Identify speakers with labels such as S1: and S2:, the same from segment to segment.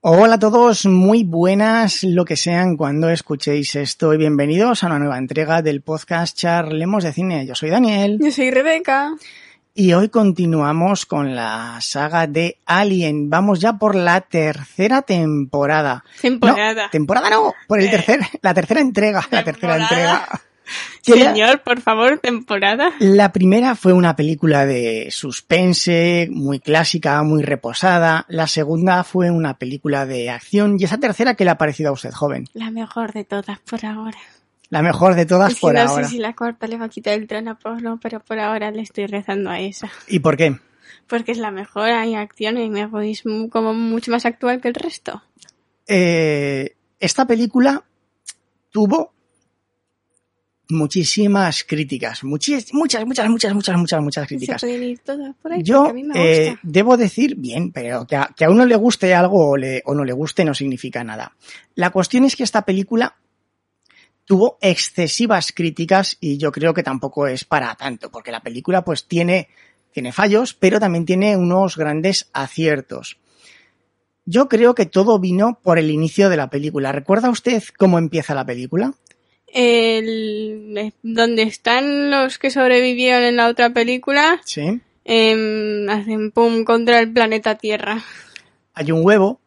S1: Hola a todos, muy buenas lo que sean cuando escuchéis esto y bienvenidos a una nueva entrega del podcast Charlemos de Cine. Yo soy Daniel.
S2: Yo soy Rebeca.
S1: Y hoy continuamos con la saga de Alien. Vamos ya por la tercera temporada.
S2: Temporada.
S1: No, temporada no, por el tercer, la tercera entrega, la tercera entrega.
S2: Señor, por favor, temporada.
S1: La primera fue una película de suspense, muy clásica, muy reposada. La segunda fue una película de acción. Y esa tercera, ¿qué le ha parecido a usted, joven?
S2: La mejor de todas por ahora.
S1: La mejor de todas por
S2: no
S1: ahora.
S2: sé si la cuarta le va a quitar el trono a Pablo, pero por ahora le estoy rezando a esa.
S1: ¿Y por qué?
S2: Porque es la mejor, hay acción y me voy como mucho más actual que el resto.
S1: Eh, esta película tuvo muchísimas críticas, muchis- muchas, muchas, muchas, muchas, muchas, muchas críticas.
S2: pueden ir todas por ahí,
S1: Yo
S2: porque a mí me
S1: eh, debo decir bien, pero que a, que a uno le guste algo o, le- o no le guste no significa nada. La cuestión es que esta película tuvo excesivas críticas y yo creo que tampoco es para tanto, porque la película pues tiene, tiene fallos, pero también tiene unos grandes aciertos. Yo creo que todo vino por el inicio de la película. ¿Recuerda usted cómo empieza la película?
S2: El, eh, donde están los que sobrevivieron en la otra película,
S1: Sí.
S2: em, hacen pum contra el planeta Tierra.
S1: Hay un huevo,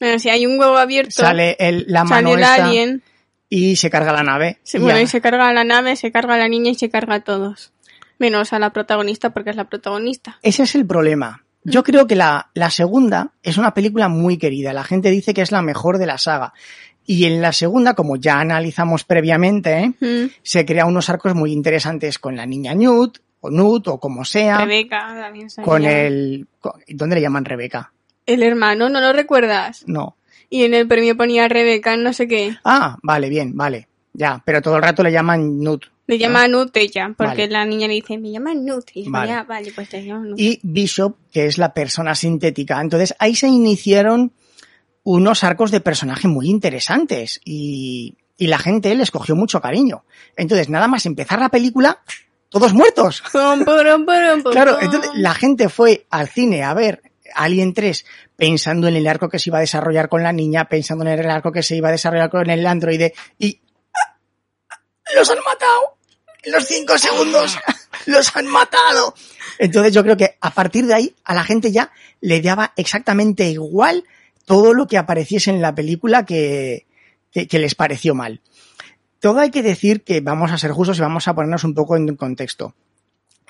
S2: Bueno, si hay un huevo abierto,
S1: sale el, la mano
S2: sale el
S1: esta
S2: alien,
S1: y se carga la nave.
S2: bueno, y se carga la nave, se carga la niña y se carga a todos. Menos a la protagonista porque es la protagonista.
S1: Ese es el problema. Yo creo que la, la segunda es una película muy querida. La gente dice que es la mejor de la saga. Y en la segunda, como ya analizamos previamente, ¿eh?
S2: Mm.
S1: se crea unos arcos muy interesantes con la niña Newt, o Newt, o como sea,
S2: Rebeca también salía.
S1: con el... con- ¿Dónde le llaman Rebeca?
S2: El hermano, ¿no lo recuerdas?
S1: No.
S2: Y en el premio ponía Rebeca, no sé qué.
S1: Ah, vale, bien, vale. Ya, pero todo el rato le llaman Newt.
S2: Le llama Nut ella, porque
S1: Vale.
S2: la niña le dice, me llama Nut. Y
S1: Vale.
S2: "Ya, vale, pues te llamo Nut.
S1: y Bishop, que es la persona sintética. Entonces ahí se iniciaron unos arcos de personaje muy interesantes y, y la gente les cogió mucho cariño. Entonces nada más empezar la película, todos muertos. Claro, entonces la gente fue al cine a ver Alien 3 pensando en el arco que se iba a desarrollar con la niña, pensando en el arco que se iba a desarrollar con el androide y los han matado. En los cinco segundos los han matado. Entonces yo creo que a partir de ahí a la gente ya le daba exactamente igual todo lo que apareciese en la película que, que, que les pareció mal. Todo hay que decir que vamos a ser justos y vamos a ponernos un poco en contexto.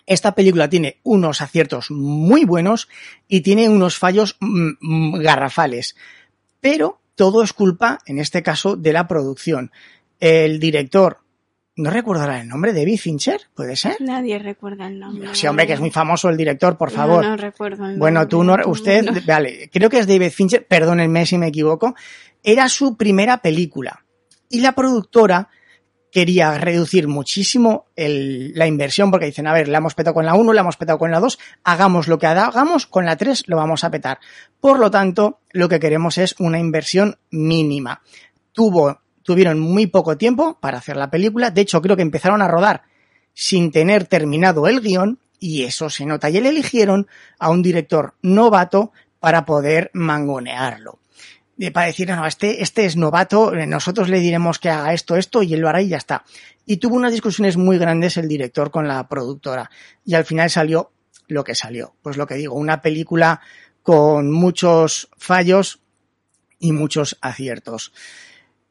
S1: Esta película tiene unos aciertos muy buenos y tiene unos fallos mm, mm, garrafales. Pero todo es culpa, en este caso, de la producción. El director, no recuerdo ahora el nombre, David Fincher, ¿puede ser?
S2: Nadie recuerda el nombre.
S1: Sí, hombre, que es muy famoso el director, por favor.
S2: No, recuerdo el
S1: Bueno,
S2: nombre.
S1: tú no, usted,
S2: No.
S1: vale, creo que es David Fincher, perdónenme si me equivoco, era su primera película. Y la productora quería reducir muchísimo el- la inversión porque dicen, a ver, la hemos petado con la 1, la hemos petado con la 2, hagamos lo que hagamos, con la 3 lo vamos a petar. Por lo tanto, lo que queremos es una inversión mínima. Tuvo, tuvieron muy poco tiempo para hacer la película, de hecho creo que empezaron a rodar sin tener terminado el guion y eso se nota. Y le eligieron a un director novato para poder mangonearlo. Y para decir, no, este, este es novato, eh, nosotros le diremos que haga esto, esto y él lo hará y ya está. Y tuvo unas discusiones muy grandes el director con la productora y al final salió lo que salió. Pues lo que digo, una película con muchos fallos y muchos aciertos.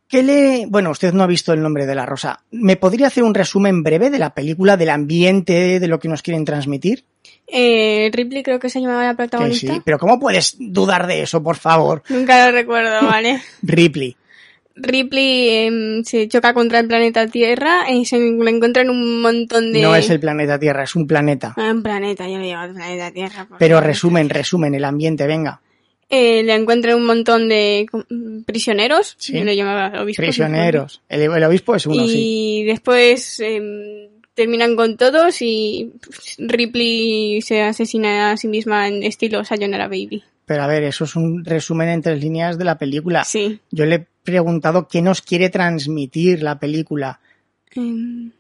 S1: ¿Qué le, bueno, usted no ha visto el nombre de la rosa. ¿Me podría hacer un resumen breve de la película, del ambiente, de lo que nos quieren transmitir?
S2: Eh, Ripley creo que se llamaba la
S1: Que
S2: protagonista.
S1: sí, pero ¿cómo puedes dudar de eso, por favor?
S2: Nunca lo recuerdo, ¿vale?
S1: Ripley.
S2: Ripley em, se choca contra el planeta Tierra y se le encuentran un montón de...
S1: No es el planeta Tierra, es un planeta.
S2: Ah, un planeta, yo lo llevo al planeta Tierra.
S1: Pero resumen, resumen, el ambiente, venga.
S2: Eh, le encuentran un montón de prisioneros.
S1: Sí.
S2: Lo llamaba
S1: Prisioneros. El, el obispo es uno,
S2: y
S1: sí.
S2: después em, terminan con todos y Ripley se asesina a sí misma en estilo Sayonara Baby.
S1: Pero a ver, eso es un resumen en tres líneas de la película.
S2: Sí.
S1: Yo le he preguntado qué nos quiere transmitir la película.
S2: Em,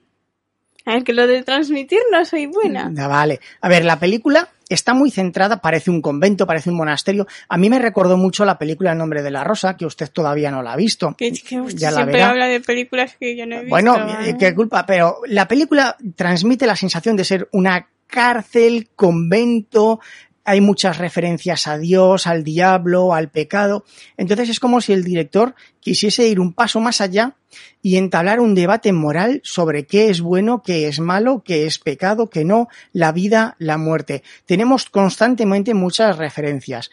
S2: a ver, que lo de transmitir no soy buena.
S1: Ya, vale. A ver, la película está muy centrada, parece un convento, parece un monasterio. A mí me recordó mucho la película El nombre de la rosa, que usted todavía no la ha visto.
S2: Que, que usted
S1: Ya la
S2: siempre
S1: verá.
S2: habla de películas que yo no he visto.
S1: Bueno,
S2: ¿eh?
S1: eh, qué culpa, pero la película transmite la sensación de ser una cárcel, convento, hay muchas referencias a Dios, al diablo, al pecado. Entonces es como si el director quisiese ir un paso más allá y entablar un debate moral sobre qué es bueno, qué es malo, qué es pecado, qué no, la vida, la muerte. Tenemos constantemente muchas referencias.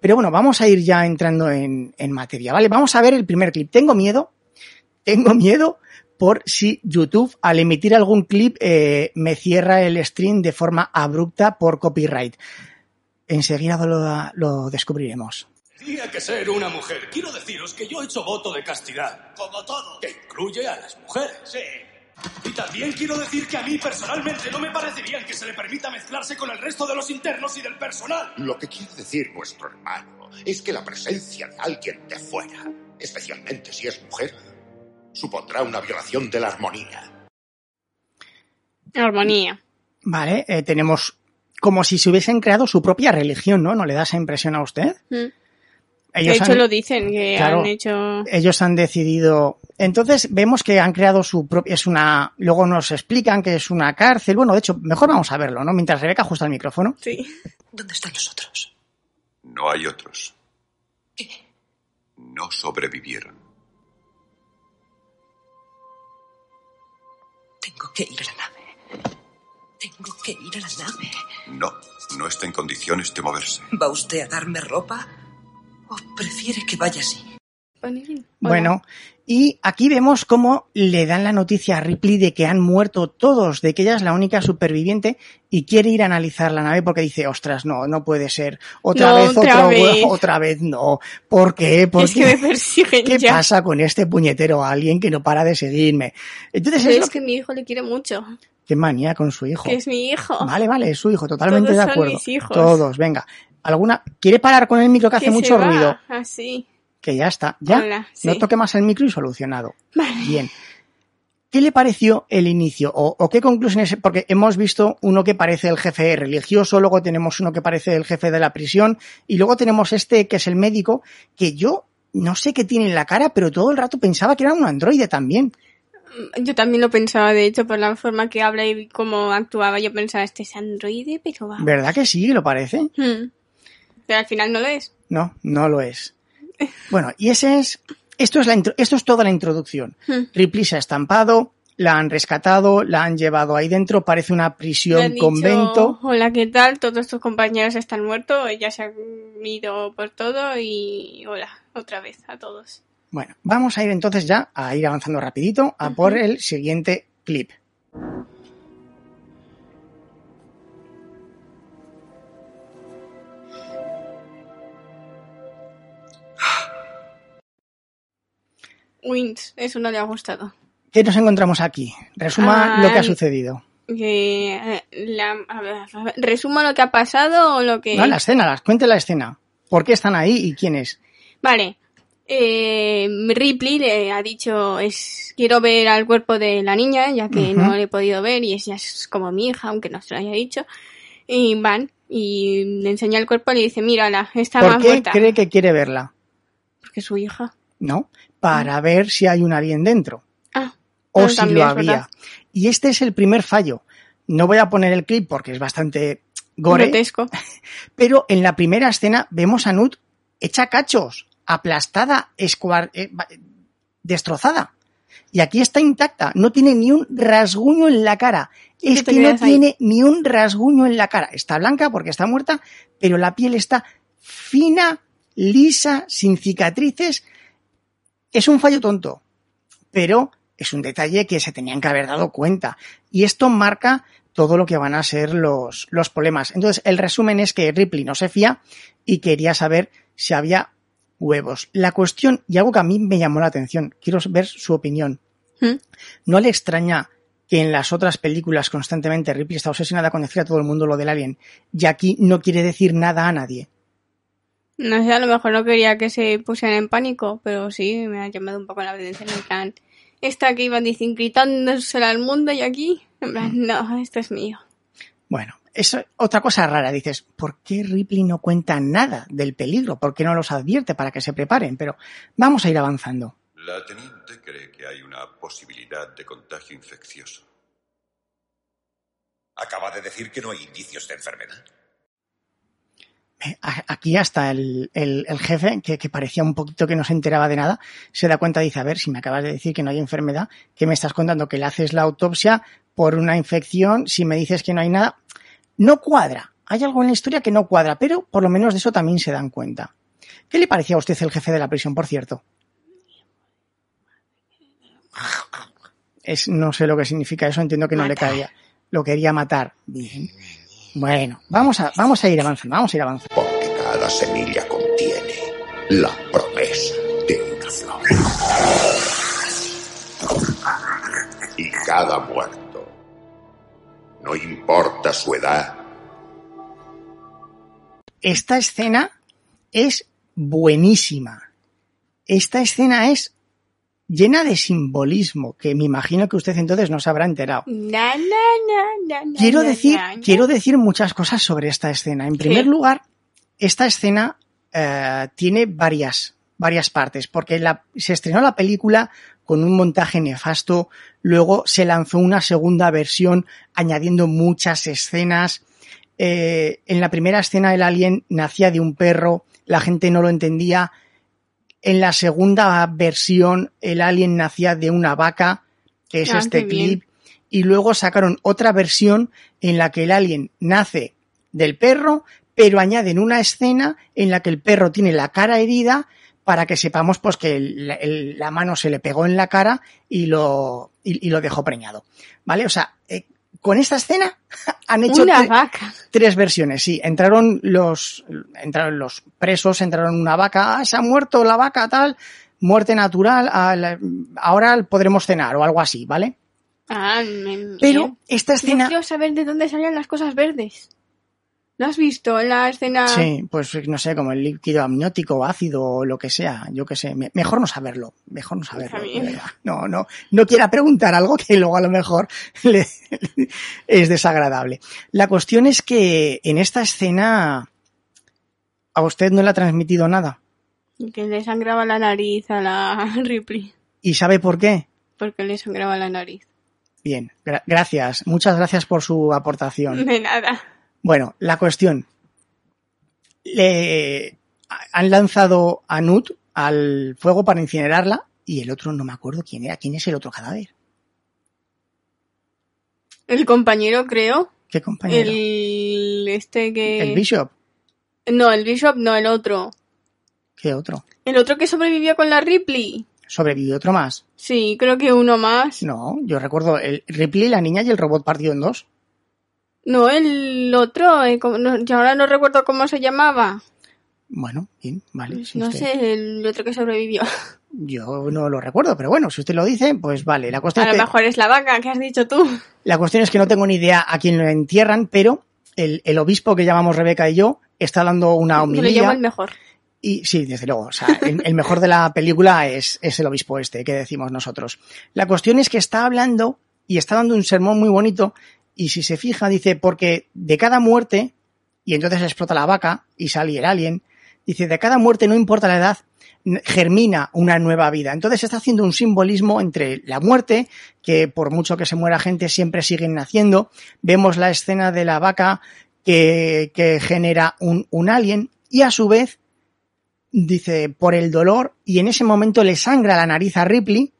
S1: Pero bueno, vamos a ir ya entrando en, materia, ¿vale? Vamos a ver el primer clip. Tengo miedo, tengo miedo por si YouTube al emitir algún clip eh, me cierra el stream de forma abrupta por copyright. Enseguida lo, lo descubriremos.
S3: Tenía que ser una mujer. Quiero deciros que yo he hecho voto de castidad. Como todo. Que incluye a las mujeres. Sí. Y también quiero decir que a mí personalmente no me parece bien que se le permita mezclarse con el resto de los internos y del personal.
S4: Lo que quiere decir vuestro hermano es que la presencia de alguien de fuera, especialmente si es mujer, supondrá una violación de la armonía.
S2: Armonía.
S1: Vale, eh, tenemos como si se hubiesen creado su propia religión, ¿no? ¿No le da esa impresión a usted?
S2: Mm. De hecho
S1: han-
S2: lo dicen, que
S1: Claro.
S2: han hecho...
S1: ellos han decidido. Entonces vemos que han creado su propia. Es una. Luego nos explican que es una cárcel. Bueno, de hecho, mejor vamos a verlo, ¿no? Mientras Rebeca ajusta el micrófono.
S2: Sí.
S5: ¿Dónde están los otros?
S6: No hay otros.
S5: ¿Qué?
S6: No sobrevivieron.
S5: Tengo que ir a la nave. Tengo que ir a la nave.
S6: No, no está en condiciones de moverse.
S5: ¿Va usted a darme ropa? ¿O prefiere que vaya así?
S1: Bueno, y aquí vemos cómo le dan la noticia a Ripley de que han muerto todos, de que ella es la única superviviente y quiere ir a analizar la nave porque dice, ostras, no, no puede ser. Otra
S2: No,
S1: vez,
S2: otra
S1: otro
S2: vez.
S1: otra vez no. ¿Por qué? ¿Por
S2: Es
S1: qué?
S2: que me persiguen
S1: ¿Qué
S2: ya.
S1: pasa con este puñetero alguien que no para de seguirme? Entonces es lo
S2: que mi hijo le quiere mucho.
S1: Qué manía con su hijo.
S2: Que es mi hijo.
S1: Vale, vale, es su hijo, totalmente
S2: Todos
S1: de
S2: son
S1: acuerdo.
S2: mis hijos.
S1: Todos, venga. ¿Alguna? ¿Quiere parar con el micro que hace
S2: Que
S1: mucho
S2: va,
S1: ruido?
S2: Así.
S1: Que ya está, ya.
S2: Hola, sí.
S1: No toque más el micro y solucionado.
S2: Vale.
S1: Bien. ¿Qué le pareció el inicio? ¿O, o qué conclusiones? Porque hemos visto uno que parece el jefe religioso, luego tenemos uno que parece el jefe de la prisión, y luego tenemos este que es el médico, que yo no sé qué tiene en la cara, pero todo el rato pensaba que era un androide también.
S2: Yo también lo pensaba, de hecho, por la forma que habla y cómo actuaba. Yo pensaba, este es androide, pero va.
S1: ¿Verdad que sí? ¿Lo parece?
S2: Hmm. Pero al final no lo es.
S1: No, no lo es. Bueno, y ese es. Esto es, la intro- esto es toda la introducción.
S2: Hmm.
S1: Ripley se ha estampado, la han rescatado, la han llevado ahí dentro, parece una prisión,
S2: dicho,
S1: convento.
S2: Hola, ¿qué tal? Todos tus compañeros están muertos, ella se ha ido por todo y hola, otra vez a todos.
S1: Bueno, vamos a ir entonces ya a ir avanzando rapidito a por el siguiente clip.
S2: Wins, eso no le ha gustado.
S1: ¿Qué nos encontramos aquí? Resuma lo que ha sucedido.
S2: Eh, la- a ver, a ver, ¿Resumo lo que ha pasado o lo que...?
S1: No, la escena, las, cuente la escena. ¿Por qué están ahí y quién es?
S2: Vale. Eh, Ripley le ha dicho, es quiero ver al cuerpo de la niña, ya que no le he podido ver y ella es como mi hija, aunque no se lo haya dicho. Y van y le enseña el cuerpo y le dice, mírala, está
S1: ¿Por
S2: más
S1: qué
S2: muerta.
S1: cree que quiere verla?
S2: Porque es su hija.
S1: No, para ver si hay un alien dentro.
S2: Ah,
S1: o si lo había. Y este es el primer fallo. No voy a poner el clip porque es bastante gore,
S2: grotesco.
S1: pero en la primera escena vemos a Nut hecha cachos, aplastada, escuar- eh, destrozada. Y aquí está intacta, no tiene ni un rasguño en la cara. Es que no
S2: ahí.
S1: tiene ni un rasguño en la cara. Está blanca porque está muerta, pero la piel está fina, lisa, sin cicatrices. Es un fallo tonto, pero es un detalle que se tenían que haber dado cuenta. Y esto marca todo lo que van a ser los, los problemas. Entonces, el resumen es que Ripley no se fía y quería saber si había huevos. La cuestión, y algo que a mí me llamó la atención, quiero ver su opinión.
S2: ¿Mm?
S1: ¿No le extraña que en las otras películas constantemente Ripley está obsesionada con decir a todo el mundo lo del alien y aquí no quiere decir nada a nadie?
S2: No sé, a lo mejor no quería que se pusieran en pánico, pero sí, me ha llamado un poco la atención. En plan, esta que iban diciendo, gritándosela al mundo y aquí, en plan, no, esto es mío.
S1: Bueno, es otra cosa rara. Dices, ¿por qué Ripley no cuenta nada del peligro? ¿Por qué no los advierte para que se preparen? Pero vamos a ir avanzando.
S6: La teniente cree que hay una posibilidad de contagio infeccioso.
S4: Acaba de decir que no hay indicios de enfermedad.
S1: Aquí hasta el, el- el jefe, que, que parecía un poquito que no se enteraba de nada, se da cuenta y dice, a ver, si me acabas de decir que no hay enfermedad, ¿qué me estás contando? Que le haces la autopsia por una infección, si me dices que no hay nada, no cuadra. Hay algo en la historia que no cuadra, pero por lo menos de eso también se dan cuenta. ¿Qué le parecía a usted el jefe de la prisión, por cierto? Es, no sé lo que significa eso, entiendo que no le caía. Lo quería matar. Bien. Bueno, vamos a, vamos a ir avanzando, vamos a ir avanzando.
S4: Porque cada semilla contiene la promesa de una flor. Y cada muerto, no importa su edad,
S1: esta escena es buenísima. Esta escena es llena de simbolismo, que me imagino que usted entonces no se habrá enterado.
S2: Na, na, na, na, na,
S1: Quiero
S2: na,
S1: decir,
S2: na, na.
S1: quiero decir muchas cosas sobre esta escena. En primer
S2: Sí.
S1: lugar, esta escena eh, tiene varias, varias partes, porque la- se estrenó la película con un montaje nefasto, luego se lanzó una segunda versión añadiendo muchas escenas. Eh, en la primera escena el alien nacía de un perro, la gente no lo entendía. En la segunda versión el alien nacía de una vaca, que es
S2: Ah,
S1: este
S2: bien.
S1: clip. Y luego sacaron otra versión en la que el alien nace del perro, pero añaden una escena en la que el perro tiene la cara herida para que sepamos pues que el- el- la mano se le pegó en la cara y lo, y, y lo dejó preñado. ¿Vale? O sea, eh, con esta escena han hecho
S2: Una
S1: tre-
S2: vaca.
S1: tres versiones, sí. Entraron los, entraron los presos, entraron una vaca, ah, se ha muerto la vaca, tal, muerte natural, ah, la- ahora podremos cenar o algo así, ¿vale?
S2: Ah, me-
S1: Pero esta
S2: Yo
S1: escena,
S2: quiero saber de dónde salían las cosas verdes. ¿Lo has visto en la escena?
S1: sí, pues no sé, como el líquido amniótico o ácido o lo que sea, yo qué sé, me- mejor no saberlo, mejor no saberlo. De verdad. No, no, no quiera preguntar algo que luego a lo mejor le- es desagradable. La cuestión es que en esta escena a usted no le ha transmitido nada.
S2: Que le sangraba la nariz a la Ripley.
S1: ¿Y sabe por qué?
S2: Porque le sangraba la nariz.
S1: Bien, gra- gracias. Muchas gracias por su aportación.
S2: De nada.
S1: Bueno, la cuestión. Le han lanzado a Nut al fuego para incinerarla y el otro no me acuerdo quién era. ¿Quién es el otro cadáver?
S2: El compañero, creo.
S1: ¿Qué compañero?
S2: El este que.
S1: El Bishop.
S2: No, el Bishop no, el otro.
S1: ¿Qué otro?
S2: El otro que sobrevivió con la Ripley.
S1: ¿Sobrevivió otro más?
S2: Sí, creo que uno más.
S1: No, yo recuerdo el Ripley, la niña y el robot partido en dos.
S2: No, el otro, eh, como- no, yo ahora no recuerdo cómo se llamaba.
S1: Bueno, bien, vale. si
S2: no
S1: usted-
S2: sé, el otro que sobrevivió.
S1: Yo no lo recuerdo, pero bueno, si usted lo dice, pues vale. La cuestión
S2: A
S1: es
S2: lo
S1: que...
S2: mejor es la vaca que has dicho tú.
S1: La cuestión es que no tengo ni idea a quién lo entierran, pero el, el obispo que llamamos Rebeca y yo está dando una
S2: Yo lo llamo
S1: homilía.
S2: el mejor.
S1: Y sí, desde luego, o sea, el, el mejor de la película es, es el obispo este, que decimos nosotros. La cuestión es que está hablando y está dando un sermón muy bonito y si se fija dice, porque de cada muerte, y entonces explota la vaca y sale el alien, dice, de cada muerte, no importa la edad, germina una nueva vida. Entonces está haciendo un simbolismo entre la muerte, que por mucho que se muera gente siempre siguen naciendo, vemos la escena de la vaca que, que genera un, un alien y a su vez dice por el dolor y en ese momento le sangra la nariz a Ripley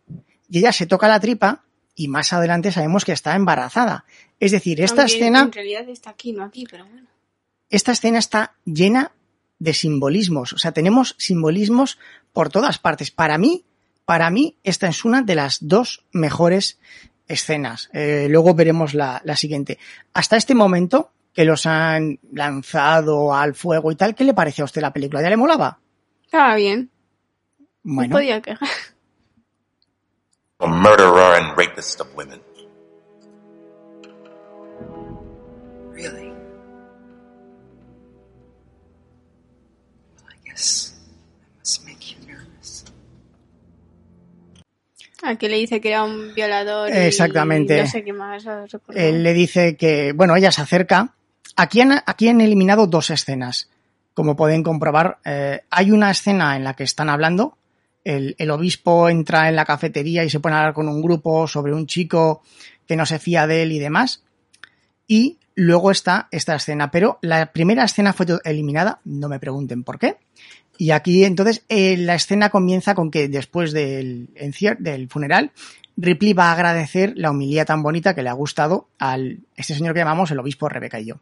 S1: y ella se toca la tripa y más adelante sabemos que está embarazada. Es decir, esta
S2: Aunque
S1: escena,
S2: En realidad está aquí, no aquí, pero bueno.
S1: esta escena está llena de simbolismos. O sea, tenemos simbolismos por todas partes. Para mí, para mí, esta es una de las dos mejores escenas. Eh, luego veremos la, la siguiente. Hasta este momento, que los han lanzado al fuego y tal, ¿qué le parece a usted la película? ¿Ya le molaba?
S2: Estaba bien. No
S1: Bueno,
S2: podía quejar.
S7: A murderer and rapist of women.
S5: Really? Well, I guess I must make you nervous.
S2: Aquí le dice que era un violador. y
S1: Exactamente.
S2: No sé qué más.
S1: él le dice que, bueno, ella se acerca Aquí han, aquí han eliminado dos escenas. Como pueden comprobar, eh, hay una escena en la que están hablando. El, el obispo entra en la cafetería y se pone a hablar con un grupo sobre un chico que no se fía de él y demás. Y luego está esta escena. Pero la primera escena fue eliminada. No me pregunten por qué. Y aquí entonces eh, la escena comienza con que después del, del funeral, Ripley va a agradecer la homilía tan bonita que le ha gustado al este señor que llamamos el obispo Rebeca y yo.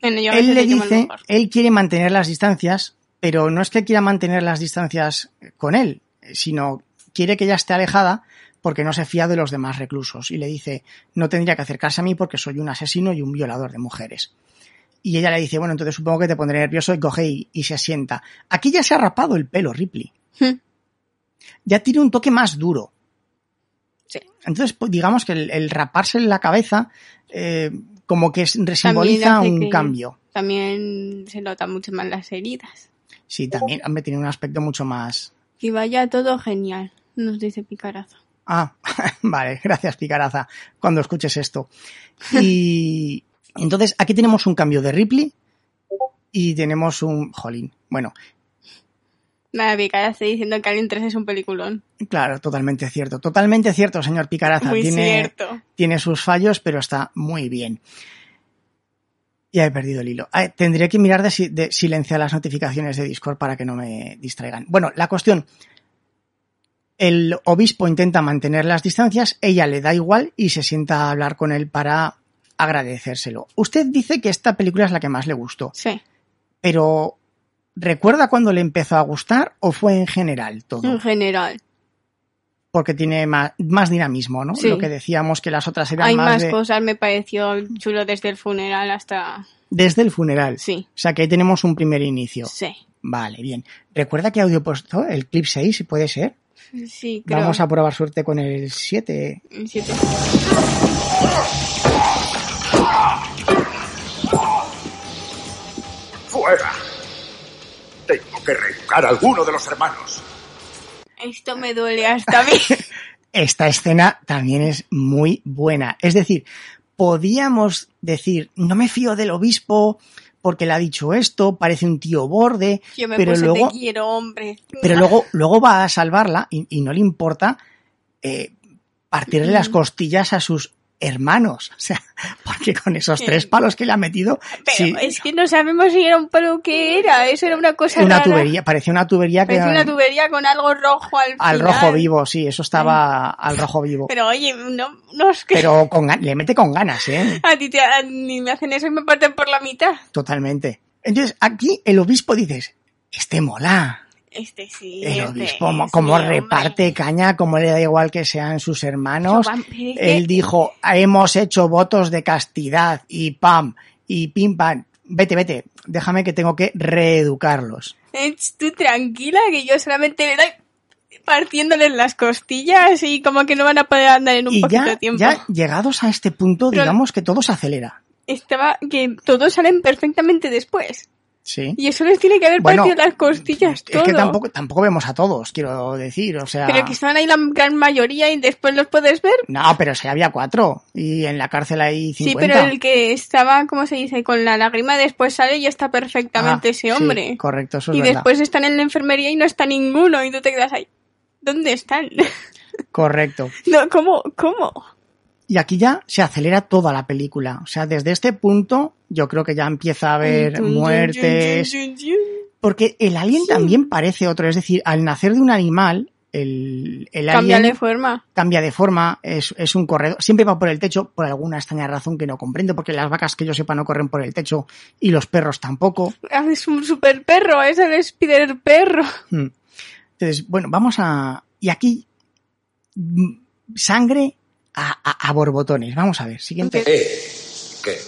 S2: Bueno, yo a
S1: Él le dice, él quiere mantener las distancias, pero no es que quiera mantener las distancias con él, sino quiere que ella esté alejada porque no se fía de los demás reclusos. Y le dice, no tendría que acercarse a mí porque soy un asesino y un violador de mujeres. Y ella le dice, bueno, entonces supongo que te pondré nervioso y coge y, y se sienta. Aquí ya se ha rapado el pelo, Ripley.
S2: Hmm.
S1: Ya tiene un toque más duro.
S2: Sí.
S1: Entonces, pues, digamos que el, el raparse en la cabeza, eh, como que simboliza un
S2: que-
S1: cambio.
S2: También se notan mucho más las heridas.
S1: Sí, también, hombre, tiene un aspecto mucho más.
S2: Y vaya todo genial, nos dice Picarazo.
S1: Ah, vale, gracias, Picaraza, cuando escuches esto. Y entonces, aquí tenemos un cambio de Ripley y tenemos un. Jolín. Bueno,
S2: Nada, Picarazo diciendo que Alien 3 es un peliculón.
S1: claro, totalmente cierto. Totalmente cierto, señor Picaraza.
S2: Muy
S1: tiene,
S2: cierto.
S1: tiene sus fallos, pero está muy bien. Ya he perdido el hilo. Ah, tendré que mirar de, de silenciar las notificaciones de Discord para que no me distraigan. Bueno, la cuestión. El obispo intenta mantener las distancias, ella le da igual y se sienta a hablar con él para agradecérselo. Usted dice que esta película es la que más le gustó,
S2: Sí,
S1: pero ¿recuerda cuando le empezó a gustar o fue en general todo?
S2: en general.
S1: Porque tiene más, más dinamismo, ¿no?
S2: Sí.
S1: Lo que decíamos que las otras eran
S2: Hay
S1: más,
S2: más
S1: de-
S2: cosas, me pareció chulo desde el funeral hasta...
S1: desde el funeral.
S2: Sí,
S1: O sea que ahí tenemos un primer inicio.
S2: sí.
S1: Vale, bien. ¿Recuerda qué audio he puesto? ¿El clip 6? si puede ser?
S2: Sí, creo.
S1: Vamos a probar suerte con el 7.
S2: En siete.
S4: ¡Fuera! Tengo que reeducar a alguno de los hermanos.
S2: Esto me duele hasta a mí.
S1: Esta escena también es muy buena. Es decir, podíamos decir, no me fío del obispo porque le ha dicho esto, parece un tío borde,
S2: Yo me
S1: pero
S2: puse
S1: luego,
S2: te quiero, hombre.
S1: pero luego, luego va a salvarla y, y no le importa eh, partirle las costillas a sus hermanos. O sea, porque con esos tres palos que le ha metido,
S2: Pero
S1: sí,
S2: es que no sabemos si era un palo que era. Eso era una cosa
S1: una
S2: rara.
S1: tubería, parecía una tubería que
S2: Parecía una tubería con algo rojo al
S1: al
S2: final.
S1: rojo vivo, sí, eso estaba al rojo vivo.
S2: Pero oye, no, no es que...
S1: Pero con, le mete con ganas, ¿eh?
S2: A ti te, a- ni me hacen eso y me parten por la mitad.
S1: Totalmente. Entonces, aquí el obispo dices, este mola.
S2: Este sí.
S1: El
S2: este
S1: obispo, como
S2: hombre.
S1: reparte caña, como le da igual que sean sus hermanos.
S2: Yo,
S1: Él dijo, hemos hecho votos de castidad y pam, y pim pam. Vete, vete, déjame que tengo que reeducarlos.
S2: "Ech, Tú tranquila, que yo solamente le doy partiéndoles las costillas y como que no van a poder andar en un
S1: Y
S2: poquito de
S1: ya,
S2: tiempo.
S1: ya llegados a este punto,
S2: Pero-
S1: digamos que todo se acelera.
S2: Estaba que todos salen perfectamente después.
S1: Sí.
S2: Y eso les tiene que haber
S1: Bueno,
S2: partido las costillas
S1: Es
S2: todo.
S1: que tampoco, tampoco vemos a todos, quiero decir, o sea...
S2: Pero que estaban ahí la gran mayoría y después los puedes ver.
S1: No, pero si había cuatro y en la cárcel hay
S2: Sí,
S1: 50.
S2: pero el que estaba, ¿cómo se dice? Con la lágrima después sale y está perfectamente
S1: Ah,
S2: ese
S1: sí,
S2: hombre.
S1: correcto, eso es
S2: y
S1: verdad.
S2: después están en la enfermería y no está ninguno y tú te quedas ahí. ¿Dónde están?
S1: Correcto.
S2: no, ¿cómo? ¿Cómo?
S1: Y aquí ya se acelera toda la película. O sea, desde este punto yo creo que ya empieza a haber muertes. Porque el alien también parece otro. Es decir, al nacer de un animal, el, el
S2: Cambia
S1: alien
S2: de forma.
S1: cambia de forma, es, es un corredor. Siempre va por el techo por alguna extraña razón que no comprendo, porque las vacas que yo sepa no corren por el techo y los perros tampoco.
S2: Ah, Es un super perro, es el Spider perro.
S1: Mm. Entonces, bueno, vamos a... Y aquí, mm, sangre a, a- a borbotones. Vamos a ver, siguiente.
S4: ¿Eh? ¿Qué?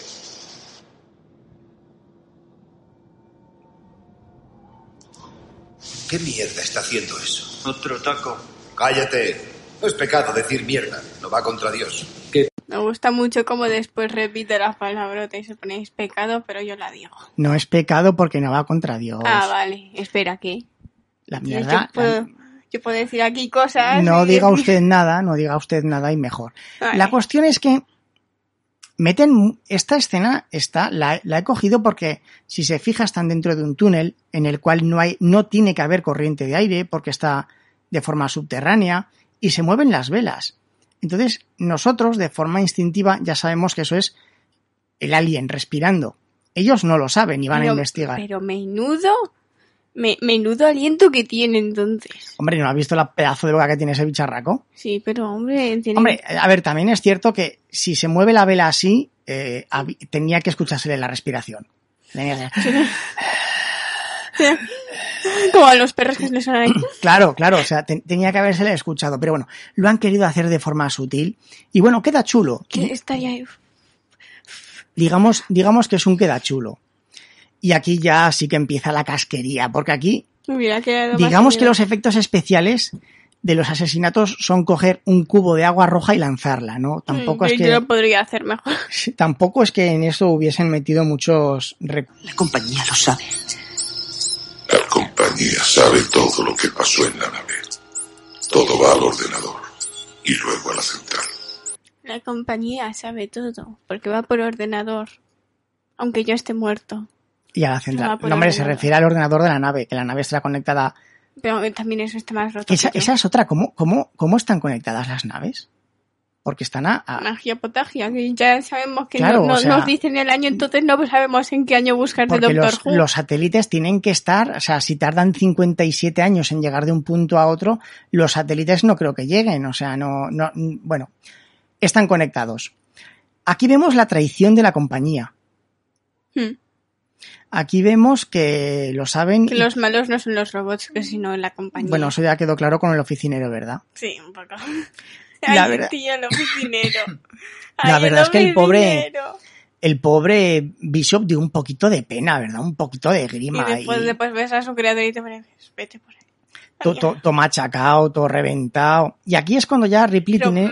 S4: ¿Qué mierda está haciendo eso?
S3: Otro taco.
S4: Cállate. No es pecado decir mierda. No va contra Dios.
S2: Me gusta mucho cómo después repite la palabrota y se pone es pecado, pero yo la digo.
S1: No es pecado porque no va contra Dios.
S2: Ah, vale. Espera, ¿qué?
S1: La
S2: Yo
S1: mierda.
S2: puedo, decir aquí cosas.
S1: No
S2: y-
S1: diga usted nada, no diga usted nada y mejor.
S2: Vale.
S1: La cuestión es que meten esta escena está la, la, he cogido porque si se fija están dentro de un túnel en el cual no hay no tiene que haber corriente de aire porque está de forma subterránea y se mueven las velas entonces nosotros de forma instintiva ya sabemos que eso es el alien respirando ellos no lo saben y van
S2: pero,
S1: a investigar
S2: Pero menudo, me, menudo aliento que tiene entonces.
S1: hombre no has visto la pedazo de boca que tiene ese bicharraco
S2: Sí, pero hombre, tiene...
S1: Hombre, a ver, también es cierto que si se mueve la vela así, eh, tenía que escuchársele la respiración. Tenía que-
S2: Como a los perros que les ahí.
S1: Claro, claro, o sea, te- tenía que habérsele escuchado, pero bueno, lo han querido hacer de forma sutil y bueno, queda chulo.
S2: que estaría.
S1: Digamos, digamos que es un queda chulo. Y aquí ya sí que empieza la casquería, porque aquí,
S2: Hubiera quedado más
S1: digamos que los efectos especiales de los asesinatos son coger un cubo de agua roja y lanzarla, ¿no? Tampoco
S2: Mm,
S1: es
S2: yo
S1: que
S2: lo podría hacer mejor.
S1: tampoco es que en eso hubiesen metido muchos.
S8: La compañía lo sabe.
S9: La compañía sabe todo lo que pasó en la nave. Todo va al ordenador y luego a la central.
S2: La compañía sabe todo, porque va por ordenador. Aunque yo esté muerto.
S1: Y a la
S2: Ah,
S1: central.
S2: por
S1: No, hombre, se refiere al ordenador de la nave, que la nave estará conectada.
S2: Pero también eso está más roto.
S1: Esa, es otra. ¿Cómo, cómo, ¿Cómo están conectadas las naves? Porque están a. a-
S2: Magia potagia, que ya sabemos que
S1: Claro,
S2: no, no-
S1: o sea-
S2: nos dicen el año, entonces no sabemos en qué año buscar de
S1: porque
S2: Doctor
S1: los,
S2: Who.
S1: los satélites tienen que estar. O sea, si tardan 57 años en llegar de un punto a otro, los satélites no creo que lleguen. O sea, no. no bueno, están conectados. Aquí vemos la traición de la compañía.
S2: Hmm.
S1: Aquí vemos que lo saben.
S2: Que
S1: y-
S2: los malos no son los robots, que sino la compañía.
S1: Bueno, eso ya quedó claro con el oficinero, ¿verdad?
S2: Sí, un poco.
S1: La
S2: Ay,
S1: verdad-
S2: tío, el oficinero.
S1: La verdad es que el pobre- el pobre Bishop dio un poquito de pena, ¿verdad? Un poquito de
S2: Y
S1: grima.
S2: después,
S1: y
S2: después ves a su creador y te pones, vete por ahí.
S1: To- to- todo machacado, todo reventado. Y aquí es cuando ya Ripley
S2: Pero
S1: tiene...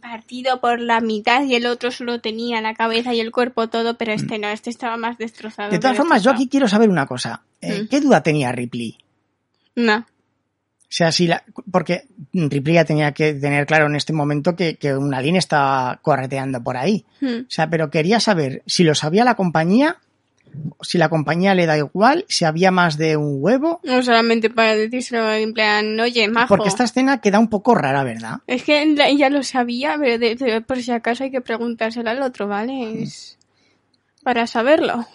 S2: partido por la mitad y el otro solo tenía la cabeza y el cuerpo todo, pero este no, este estaba más destrozado.
S1: De todas formas, yo aquí quiero saber una cosa. Eh,
S2: Mm.
S1: ¿Qué duda tenía Ripley?
S2: No.
S1: O sea, si la... Porque Ripley ya tenía que tener claro en este momento que, que un alien está correteando por ahí.
S2: Hmm.
S1: O sea, pero quería saber si lo sabía la compañía, si la compañía le da igual, si había más de un huevo.
S2: No solamente para decírselo en plan, oye, majo.
S1: Porque esta escena queda un poco rara, ¿verdad?
S2: Es que ella lo sabía, pero de- de- por si acaso hay que preguntárselo al otro, ¿vale? Es para saberlo.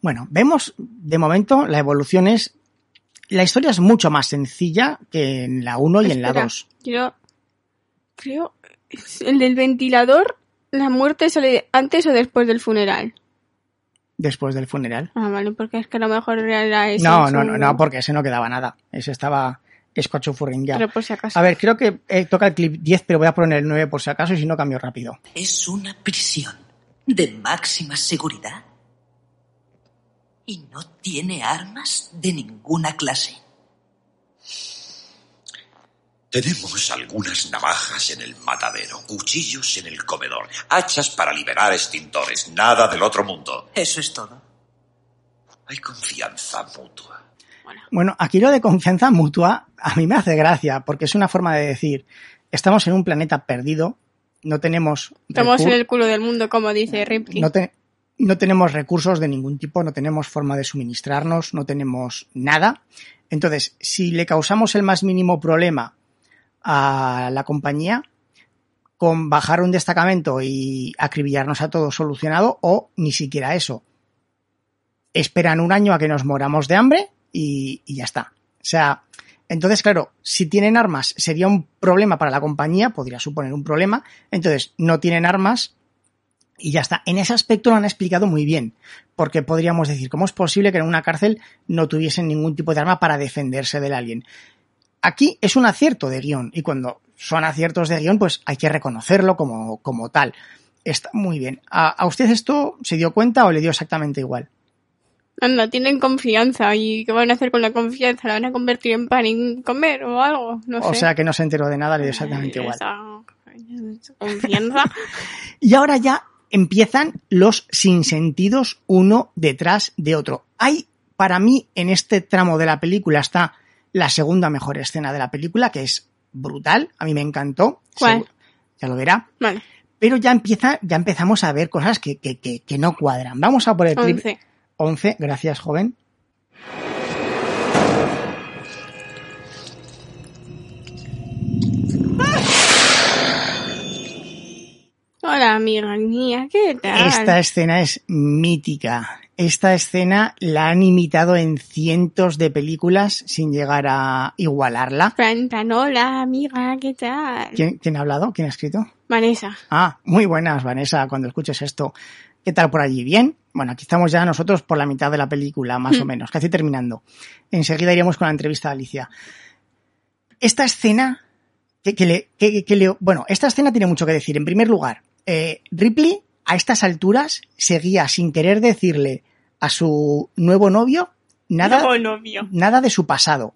S1: Bueno, vemos de momento la evolución es. La historia es mucho más sencilla que en la 1 y en la
S2: Espera,
S1: 2.
S2: Yo creo el del ventilador, la muerte sale antes o después del funeral.
S1: Después del funeral.
S2: Ah, vale, porque es que a lo mejor era ese.
S1: No, no, no, no, porque ese no quedaba nada. Ese estaba escochofurringueado.
S2: Pero por si acaso.
S1: A ver, creo que eh, toca el clip 10, pero voy a poner el 9 por si acaso y si no cambio rápido.
S8: Es una prisión de máxima seguridad. Y no tiene armas de ninguna clase.
S4: Tenemos algunas navajas en el matadero, cuchillos en el comedor, hachas para liberar extintores, nada del otro mundo.
S8: Eso es todo.
S4: Hay confianza mutua.
S1: Bueno, aquí lo de confianza mutua a mí me hace gracia, porque es una forma de decir, estamos en un planeta perdido, no tenemos...
S2: Estamos en el culo del mundo, como dice Ripley.
S1: no, te- no tenemos recursos de ningún tipo, no tenemos forma de suministrarnos, no tenemos nada. Entonces, si le causamos el más mínimo problema a la compañía, con bajar un destacamento y acribillarnos a todo solucionado, o ni siquiera eso. Esperan un año a que nos moramos de hambre y, ya está. O sea, entonces, claro, si tienen armas sería un problema para la compañía, podría suponer un problema. Entonces, no tienen armas, y ya está. En ese aspecto lo han explicado muy bien, porque podríamos decir, ¿cómo es posible que en una cárcel no tuviesen ningún tipo de arma para defenderse del alien? Aquí es un acierto de guion, y cuando son aciertos de guion, pues hay que reconocerlo como, como tal. Está muy bien. ¿A, ¿A usted esto se dio cuenta o le dio exactamente igual?
S2: Anda, tienen confianza. ¿Y qué van a hacer con la confianza? ¿La van a convertir en pan y comer o algo? No
S1: o
S2: sé.
S1: sea que no se enteró de nada, le dio exactamente igual.
S2: Confianza.
S1: Y ahora ya empiezan los sinsentidos uno detrás de otro. Hay, para mí, en este tramo de la película está la segunda mejor escena de la película, que es brutal, a mí me encantó.
S2: ¿Cuál?
S1: Ya lo verá.
S2: Vale.
S1: pero ya empieza, ya empezamos a ver cosas que, que, que, que no cuadran. Vamos a por el clip
S2: 11.
S1: 11, gracias, joven.
S2: Hola, amiga mía, ¿qué tal?
S1: Esta escena es mítica. Esta escena la han imitado en cientos de películas sin llegar a igualarla.
S2: Plan, hola, amiga, ¿qué tal?
S1: ¿Quién, quién ha hablado? ¿Quién ha escrito?
S2: Vanessa.
S1: Ah, muy buenas, Vanessa, cuando escuches esto. ¿Qué tal por allí? ¿Bien? Bueno, aquí estamos ya nosotros por la mitad de la película, más o menos, casi terminando. Enseguida iremos con la entrevista a Alicia. Esta escena, que, que le, que- que le- bueno, esta escena tiene mucho que decir. En primer lugar, eh, Ripley a estas alturas seguía sin querer decirle a su nuevo novio nada,
S2: Nuevo novio.
S1: nada de su pasado.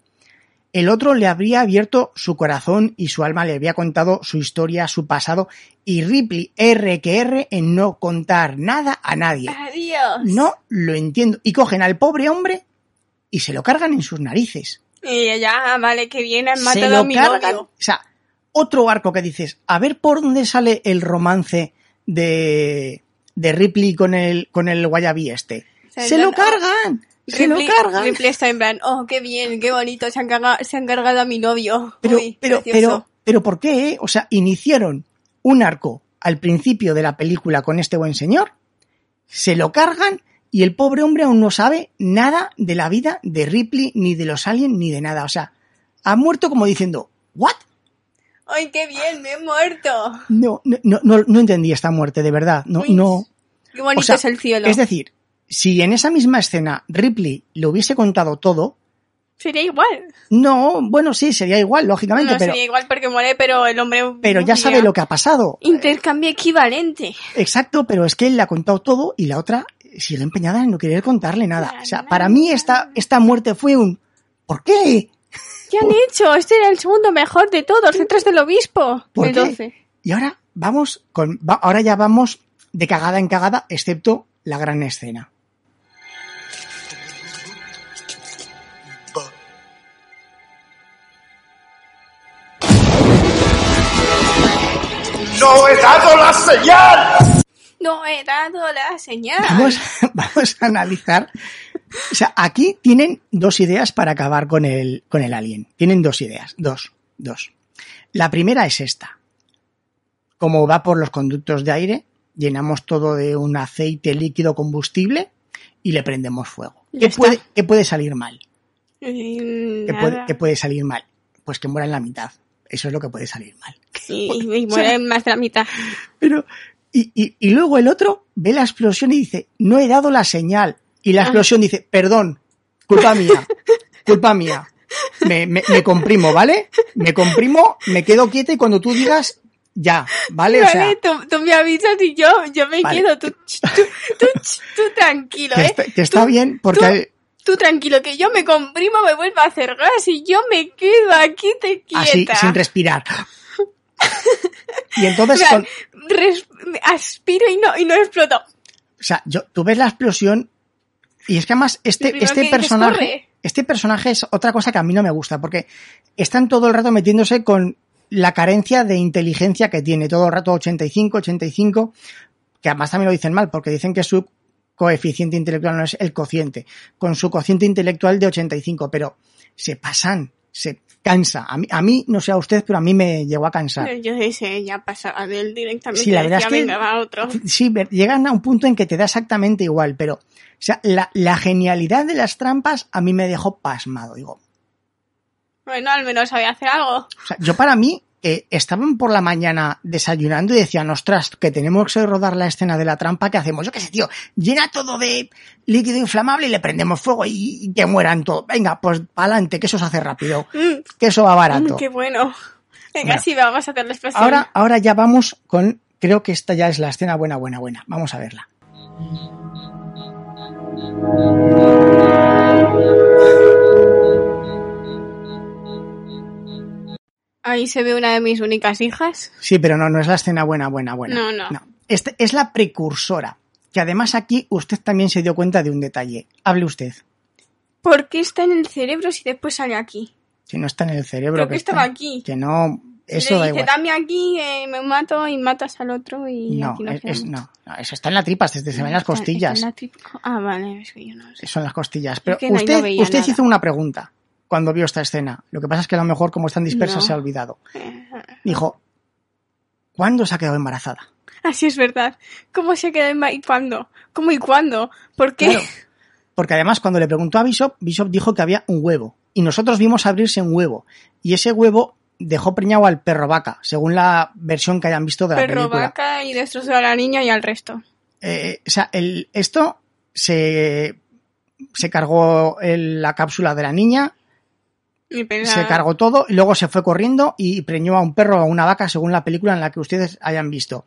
S1: El otro le habría abierto su corazón y su alma, le había contado su historia, su pasado, y Ripley R que R en no contar nada a nadie.
S2: Adiós.
S1: No lo entiendo. Y cogen al pobre hombre y se lo cargan en sus narices.
S2: Y ya, vale, que bien, han
S1: Se
S2: matado
S1: lo
S2: a mi
S1: cargan. O sea, otro arco que dices, a ver por dónde sale el romance de, de Ripley con el, con el guayabí este.
S2: Sea,
S1: Se lo
S2: plan,
S1: cargan. Se lo
S2: Ripley-
S1: cargan.
S2: Ripley está en plan, oh, qué bien, qué bonito, se han, carga- se han cargado a mi novio.
S1: Pero,
S2: Uy,
S1: pero,
S2: precioso.
S1: pero, pero, ¿por qué? eh? O sea, iniciaron un arco al principio de la película con este buen señor, se lo cargan y el pobre hombre aún no sabe nada de la vida de Ripley, ni de los aliens, ni de nada. O sea, ha muerto como diciendo, ¿what?
S2: Ay, qué bien, me he muerto.
S1: No, no, no, no, no entendí esta muerte, de verdad. No,
S2: Uy,
S1: no.
S2: Qué bonito
S1: O sea,
S2: es el cielo.
S1: Es decir, si en esa misma escena Ripley le hubiese contado todo,
S2: Sería igual.
S1: no, bueno, sí, sería igual, lógicamente,
S2: no
S1: pero,
S2: sería igual porque muere, pero el hombre.
S1: pero ya sabe lo que ha pasado.
S2: Intercambio equivalente.
S1: Exacto, pero es que él le ha contado todo y la otra sigue empeñada en no querer contarle nada. O sea, para mí esta, esta muerte fue un ¿Por qué?
S2: ¿Qué han hecho? Este era el segundo mejor de todos, detrás del obispo.
S1: ¿Por
S2: el
S1: qué?
S2: 12.
S1: Y ahora vamos con ahora ya vamos de cagada en cagada, excepto la gran escena.
S3: ¡No he dado la señal!
S2: No he dado la señal.
S1: Vamos, vamos a analizar. O sea, aquí tienen dos ideas para acabar con el, con el alien. Tienen dos ideas. Dos. Dos. La primera es esta. Como va por los conductos de aire, llenamos todo de un aceite líquido combustible y le prendemos fuego. ¿Qué puede, qué puede salir mal? ¿Qué puede,
S2: nada.
S1: qué puede salir mal? Pues que muera en la mitad. Eso es lo que puede salir mal.
S2: Y, y muere más de la mitad.
S1: Pero, y, y, y luego el otro ve la explosión y dice, no he dado la señal. Y la
S2: Ah.
S1: explosión dice, perdón, culpa mía, culpa mía. Me, me, me comprimo, ¿vale? Me comprimo, me quedo quieta y cuando tú digas, ya, ¿vale? O sea,
S2: Vale, tú, tú me avisas y yo, yo me
S1: Vale.
S2: quedo. Tú, tú, tú, tranquilo,
S1: que
S2: ¿eh?
S1: está, que está bien porque...
S2: tú- tranquilo, que yo me comprimo, me vuelvo a hacer gas y yo me quedo aquí te quieta.
S1: así, sin respirar. Y entonces, con-
S2: res- aspiro y no, y no exploto.
S1: o sea, yo, tú ves la explosión y es que además este, este personaje, este personaje es otra cosa que a mí no me gusta porque están todo el rato metiéndose con la carencia de inteligencia que tiene todo el rato 85, 85, que además también lo dicen mal porque dicen que su coeficiente intelectual no es el cociente, con su cociente intelectual de 85, pero se pasan, se cansa. A mí, a mí no sé a usted, pero a mí me llegó a cansar.
S2: Yo ese ya pasaba de él directamente.
S1: Sí, la verdad
S2: decía,
S1: es que-
S2: venga, va otro.
S1: Sí, llegan a un punto en que te da exactamente igual, pero, o sea, la, la genialidad de las trampas a mí me dejó pasmado. Digo,
S2: Bueno, al menos sabía hacer algo.
S1: o sea, yo para mí, estaban por la mañana desayunando y decían, ostras, que tenemos que rodar la escena de la trampa, ¿qué hacemos? Yo qué sé, tío, llena todo de líquido inflamable y le prendemos fuego y, y que mueran todos. Venga, pues pa'lante, que eso se hace rápido,
S2: Mm,
S1: que eso va barato.
S2: mm, qué bueno. Venga,
S1: Bueno.
S2: sí, vamos a hacer la.
S1: Ahora, ahora ya vamos con, creo que esta ya es la escena buena, buena, buena. Vamos a verla.
S2: Ahí se ve una de mis únicas hijas.
S1: Sí, pero no, no es la escena buena, buena, buena.
S2: No, no.
S1: Este es la precursora. Que además aquí usted también se dio cuenta de un detalle. Hable usted.
S2: ¿Por qué está en el cerebro si después sale aquí?
S1: Si no está en el cerebro.
S2: Creo que
S1: está-
S2: estaba aquí.
S1: Que no. Eso
S2: le
S1: da
S2: dice,
S1: igual.
S2: dame aquí, eh, me mato y matas al otro y
S1: No,
S2: aquí nos
S1: es- no, no, eso está en la tripa, desde se ven las
S2: Está- está
S1: costillas.
S2: en la Ah, vale, es que yo no sé.
S1: Son las costillas. Pero
S2: que no-
S1: usted,
S2: no
S1: usted
S2: nada.
S1: hizo una pregunta cuando vio esta escena. Lo que pasa es que a lo mejor, como están dispersas,
S2: No.
S1: se ha olvidado. Dijo, ¿cuándo se ha quedado embarazada?
S2: Así es verdad. ¿Cómo se queda en ma- y cuándo? ¿Cómo y cuándo? ¿Por qué?
S1: Claro. Porque además, cuando le preguntó a Bishop, Bishop dijo que había un huevo. Y nosotros vimos abrirse un huevo. Y ese huevo dejó preñado al perro vaca, según la versión que hayan visto de la
S2: Perro
S1: película.
S2: vaca y destrozó a la niña y al resto.
S1: Eh, o sea, el, esto se, se cargó el- la cápsula de la niña, se cargó todo y luego se fue corriendo y preñó a un perro o a una vaca según la película en la que ustedes hayan visto.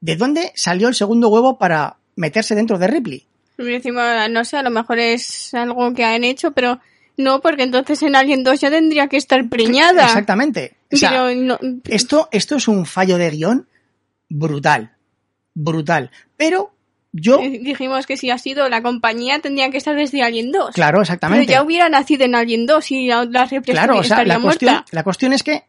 S1: ¿De dónde salió el segundo huevo para meterse dentro de Ripley?
S2: Encima, no sé, a lo mejor es algo que han hecho, pero no, porque entonces en Alien 2 ya tendría que estar preñada.
S1: Exactamente. O sea,
S2: Pero no-
S1: esto, esto es un fallo de guion brutal. Brutal. Pero yo,
S2: eh, dijimos que si ha sido la compañía tendría que estar desde Alien 2.
S1: claro,
S2: Pero
S1: exactamente.
S2: ya hubiera nacido en Alien 2 y la, la
S1: Claro, o sea,
S2: estaría
S1: la cuestión,
S2: muerta.
S1: la cuestión es que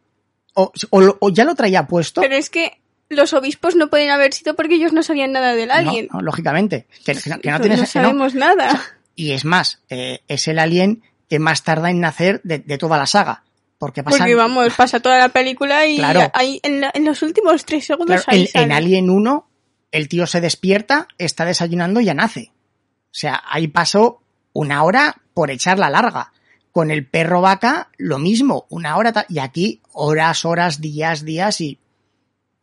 S1: o, o o ya lo traía puesto.
S2: Pero es que los obispos no pueden haber sido porque ellos no sabían nada del
S1: No,
S2: alien.
S1: no, lógicamente. Que, que no, que no
S2: No
S1: tienes- que no.
S2: sabemos nada.
S1: Y es más, eh, es el alien que más tarda en nacer de, de toda la saga. Porque pasan,
S2: Porque vamos, pasa toda la película y
S1: Claro.
S2: ahí en, la- en los últimos tres segundos
S1: claro,
S2: ahí
S1: en, en
S2: sale.
S1: Alien 1, el tío se despierta, está desayunando y ya nace. O sea, ahí pasó una hora por echarla larga. Con el perro vaca, lo mismo, una hora. Y aquí, horas, horas, días, días y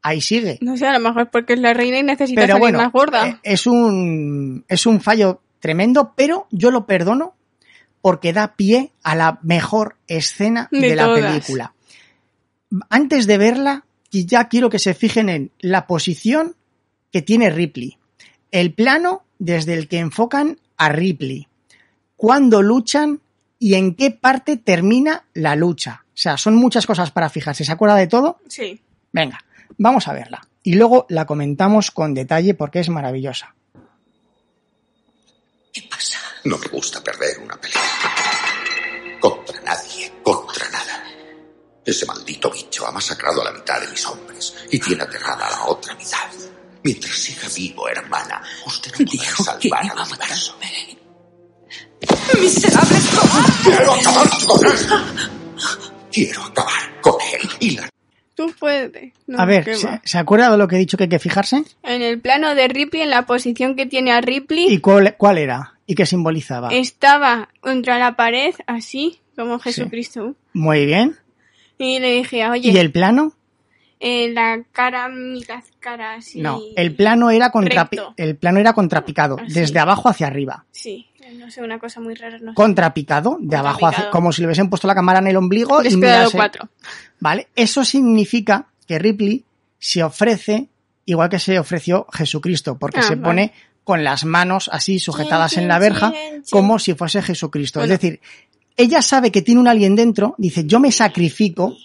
S1: ahí sigue.
S2: No sé, a lo mejor porque es la reina y necesita
S1: Pero
S2: salir
S1: bueno,
S2: más gorda.
S1: eh, es un, es un fallo tremendo, pero yo lo perdono porque da pie a la mejor escena de,
S2: De
S1: la película. Antes de verla, ya quiero que se fijen en la posición que tiene Ripley, el plano desde el que enfocan a Ripley, cuándo luchan y en qué parte termina la lucha. O sea, son muchas cosas para fijarse. ¿Se acuerda de todo?
S2: Sí.
S1: Venga, vamos a verla. Y luego la comentamos con detalle porque es maravillosa.
S8: ¿Qué pasa?
S4: No me gusta perder una pelea. Contra nadie, contra nada. Ese maldito bicho ha masacrado a la mitad de mis hombres y tiene aterrada a la otra mitad. Mientras siga vivo, hermana, usted no podrá
S8: Dijo que
S4: salvar
S8: iba
S4: al
S8: a
S4: universo.
S8: ¡Miserables cobardes!
S4: ¡Quiero acabar con él! Quiero acabar con él y la
S2: Tú puedes. No,
S1: A ver, ¿se, se acuerda de lo que he dicho que hay que fijarse?
S2: En el plano de Ripley, en la posición que tiene a Ripley,
S1: ¿Y cuál, cuál era? ¿Y qué simbolizaba?
S2: estaba contra la pared, así, como Jesucristo.
S1: Muy bien.
S2: Y le dije, oye,
S1: ¿Y el plano?
S2: Eh, la cara, mitad cara, así.
S1: No, el plano era contra, el plano era contrapicado,
S2: Así.
S1: desde abajo hacia arriba.
S2: Sí, no sé, una cosa muy rara, no sé.
S1: Contrapicado, de abajo hacia, como si le hubiesen puesto la cámara en el ombligo y
S2: Descuidado
S1: mirase-
S2: cuatro.
S1: ¿Vale? Eso significa que Ripley se ofrece igual que se ofreció Jesucristo, porque
S2: Ah,
S1: se
S2: vale.
S1: pone con las manos así sujetadas en la verja, como si fuese Jesucristo.
S2: Bueno.
S1: Es decir, ella sabe que tiene un alien dentro, dice, yo me sacrifico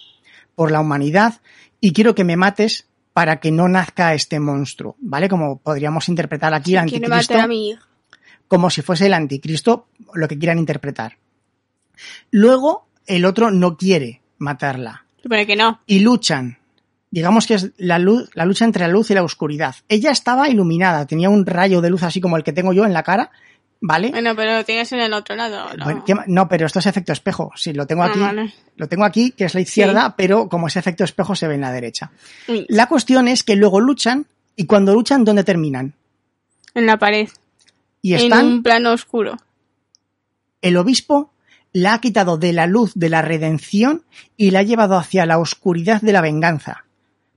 S1: por la humanidad y quiero que me mates para que no nazca este monstruo, ¿vale? Como podríamos interpretar aquí el anticristo
S2: a
S1: como si fuese el anticristo, lo que quieran interpretar. Luego, el otro no quiere matarla
S2: que no.
S1: y luchan. Digamos que es la luz, la lucha entre la luz y la oscuridad. Ella estaba iluminada, tenía un rayo de luz así como el que tengo yo en la cara, ¿vale?
S2: Bueno, pero lo tienes en el otro lado. ¿no?
S1: Bueno, ¿qué ma- no, pero esto es efecto espejo. Sí, lo tengo
S2: Ah,
S1: aquí.
S2: vale.
S1: Lo tengo aquí, que es la izquierda, pero como es efecto espejo se ve en la derecha. La cuestión es que luego luchan y cuando luchan, ¿dónde terminan?
S2: en la pared.
S1: Y
S2: En
S1: están
S2: un plano oscuro.
S1: el obispo la ha quitado de la luz de la redención y la ha llevado hacia la oscuridad de la venganza.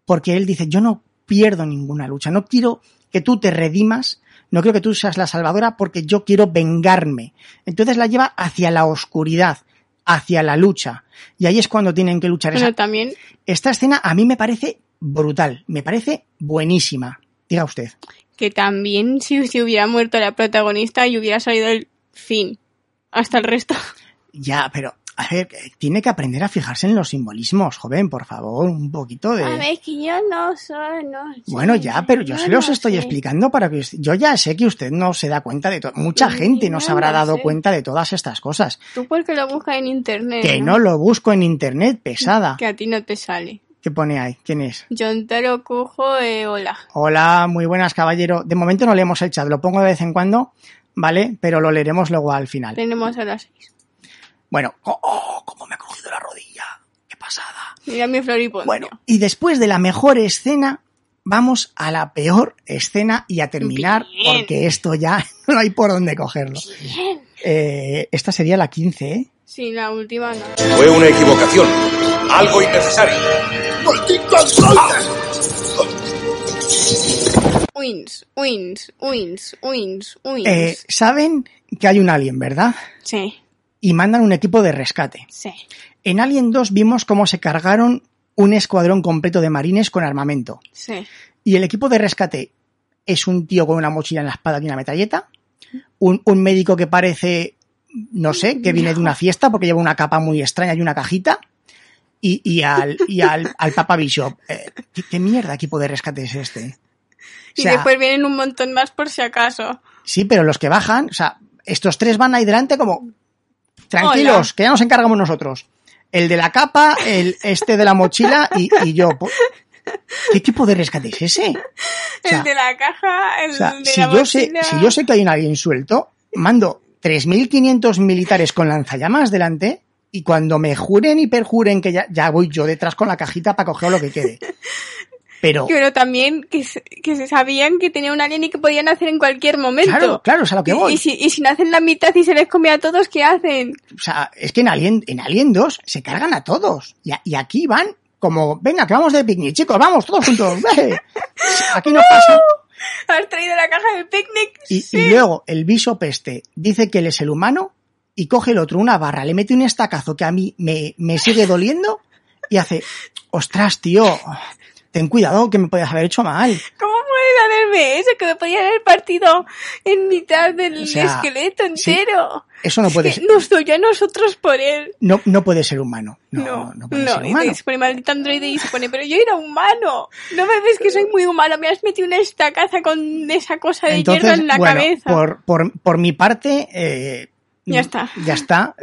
S1: Porque él dice, yo no pierdo ninguna lucha, no quiero que tú te redimas, no quiero que tú seas la salvadora porque yo quiero vengarme. Entonces la lleva hacia la oscuridad, hacia la lucha. Y ahí es cuando tienen que luchar.
S2: Pero
S1: Esa-
S2: también
S1: Esta escena a mí me parece brutal, me parece buenísima. Diga usted.
S2: que también si, si hubiera muerto la protagonista y hubiera salido el fin. Hasta el resto.
S1: Ya, pero, a ver, tiene que aprender a fijarse en los simbolismos, joven, por favor, un poquito de...
S2: A ver, que yo no soy, no sé,
S1: Bueno, ya, pero yo se los
S2: no
S1: estoy
S2: sé.
S1: explicando para que yo ya sé que usted no se da cuenta de todo. Mucha
S2: Sí,
S1: gente no se habrá dado
S2: sé.
S1: cuenta de todas estas cosas.
S2: Tú porque lo buscas en internet.
S1: Que no lo busco en internet, pesada.
S2: Que a ti no te sale.
S1: ¿Qué pone ahí? ¿Quién es?
S2: John Taro Cujo, eh, hola.
S1: Hola, muy buenas, caballero. De momento no leemos el chat, lo pongo de vez en cuando, ¿vale? Pero lo leeremos luego al final.
S2: Tenemos a las seis.
S1: Bueno, oh, oh, cómo me ha cogido la rodilla. Qué pasada.
S2: Mira mi floripondio.
S1: Bueno, y después de la mejor escena, vamos a la peor escena y a terminar,
S2: Bien.
S1: porque esto ya no hay por dónde cogerlo. Eh, esta sería la 15, ¿eh?
S2: Sí, la última no.
S3: Fue una equivocación. Algo innecesario.
S2: Wins, wins, wins, wins, wins.
S1: Eh, Saben que hay un alien, ¿verdad?
S2: Sí,
S1: Y mandan un equipo de rescate.
S2: sí.
S1: En Alien 2 vimos cómo se cargaron un escuadrón completo de marines con armamento.
S2: Sí.
S1: Y el equipo de rescate es un tío con una mochila en la espalda y una metralleta. Un, un médico que parece, no sé, que viene de una fiesta porque lleva una capa muy extraña y una cajita. Y, y al, y al, al Papa Bishop. Eh, ¿qué, qué mierda equipo de rescate es este?
S2: Y
S1: O sea,
S2: después vienen un montón más por si acaso.
S1: Sí, pero los que bajan, o sea, estos tres van ahí delante como tranquilos,
S2: Hola.
S1: que ya nos encargamos nosotros. El de la capa, el este de la mochila y, y yo. ¿Qué tipo de rescate es ese? O sea,
S2: el de la caja, el
S1: o sea,
S2: de
S1: si
S2: la
S1: yo sé, si yo sé que hay un alien suelto, mando 3.500 militares con lanzallamas delante y cuando me juren y perjuren que ya, ya voy yo detrás con la cajita para coger lo que quede. Pero,
S2: Pero también que se, que se sabían que tenía un alien y que podían hacer en cualquier momento.
S1: claro, claro, es a lo que voy.
S2: Y, si, y si no hacen la mitad y se les come a todos, ¿qué hacen?
S1: O sea, es que en Alien, en Alien 2 se cargan a todos. Y, a- y aquí van como, venga, que vamos de picnic, chicos, vamos todos juntos. Aquí no pasa.
S2: ¿Has traído la caja de picnic?
S1: Y,
S2: sí.
S1: y luego el bishop este dice que él es el humano y coge el otro una barra, le mete un estacazo que a mí me, me sigue doliendo y hace, ostras, tío, ten cuidado que me podías haber hecho mal.
S2: ¿Cómo puedes hacerme eso? Que me podían haber partido en mitad del
S1: O sea,
S2: esqueleto
S1: sí,
S2: entero.
S1: Eso no puede
S2: Es que
S1: ser,
S2: nos doy a nosotros por él.
S1: no, no puede ser humano. No,
S2: No,
S1: no, puede
S2: no,
S1: ser
S2: y
S1: humano.
S2: se pone maldito androide y se pone, pero yo era humano. No me ves que soy muy humano, me has metido una estacaza con esa cosa de hierro
S1: Entonces,
S2: en la
S1: bueno,
S2: cabeza.
S1: por, por, por mi parte, eh,
S2: Ya está.
S1: Ya está.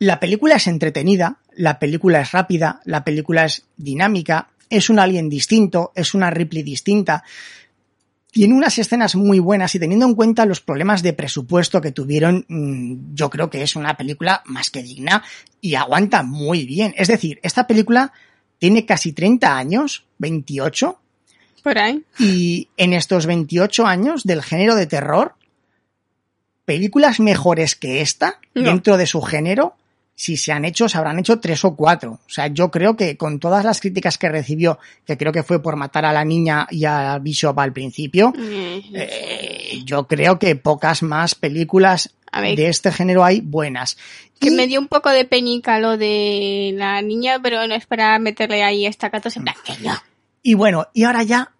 S1: La película es entretenida, la película es rápida, la película es dinámica, es un alien distinto, es una Ripley distinta. Tiene unas escenas muy buenas y teniendo en cuenta los problemas de presupuesto que tuvieron, mm, yo creo que es una película más que digna y aguanta muy bien. Es decir, esta película tiene casi 30 años, 28,
S2: Por ahí.
S1: y en estos 28 años del género de terror, películas mejores que esta,
S2: No.
S1: dentro de su género, si se han hecho, se habrán hecho tres o cuatro. O sea, yo creo que con todas las críticas que recibió, que creo que fue por matar a la niña y a Bishop al principio, eh, yo creo que pocas más películas
S2: A ver.
S1: de este género hay buenas.
S2: Que
S1: Y-
S2: me dio un poco de penica lo de la niña, pero no es para meterle ahí estacatos en plan que no.
S1: Y bueno, y ahora ya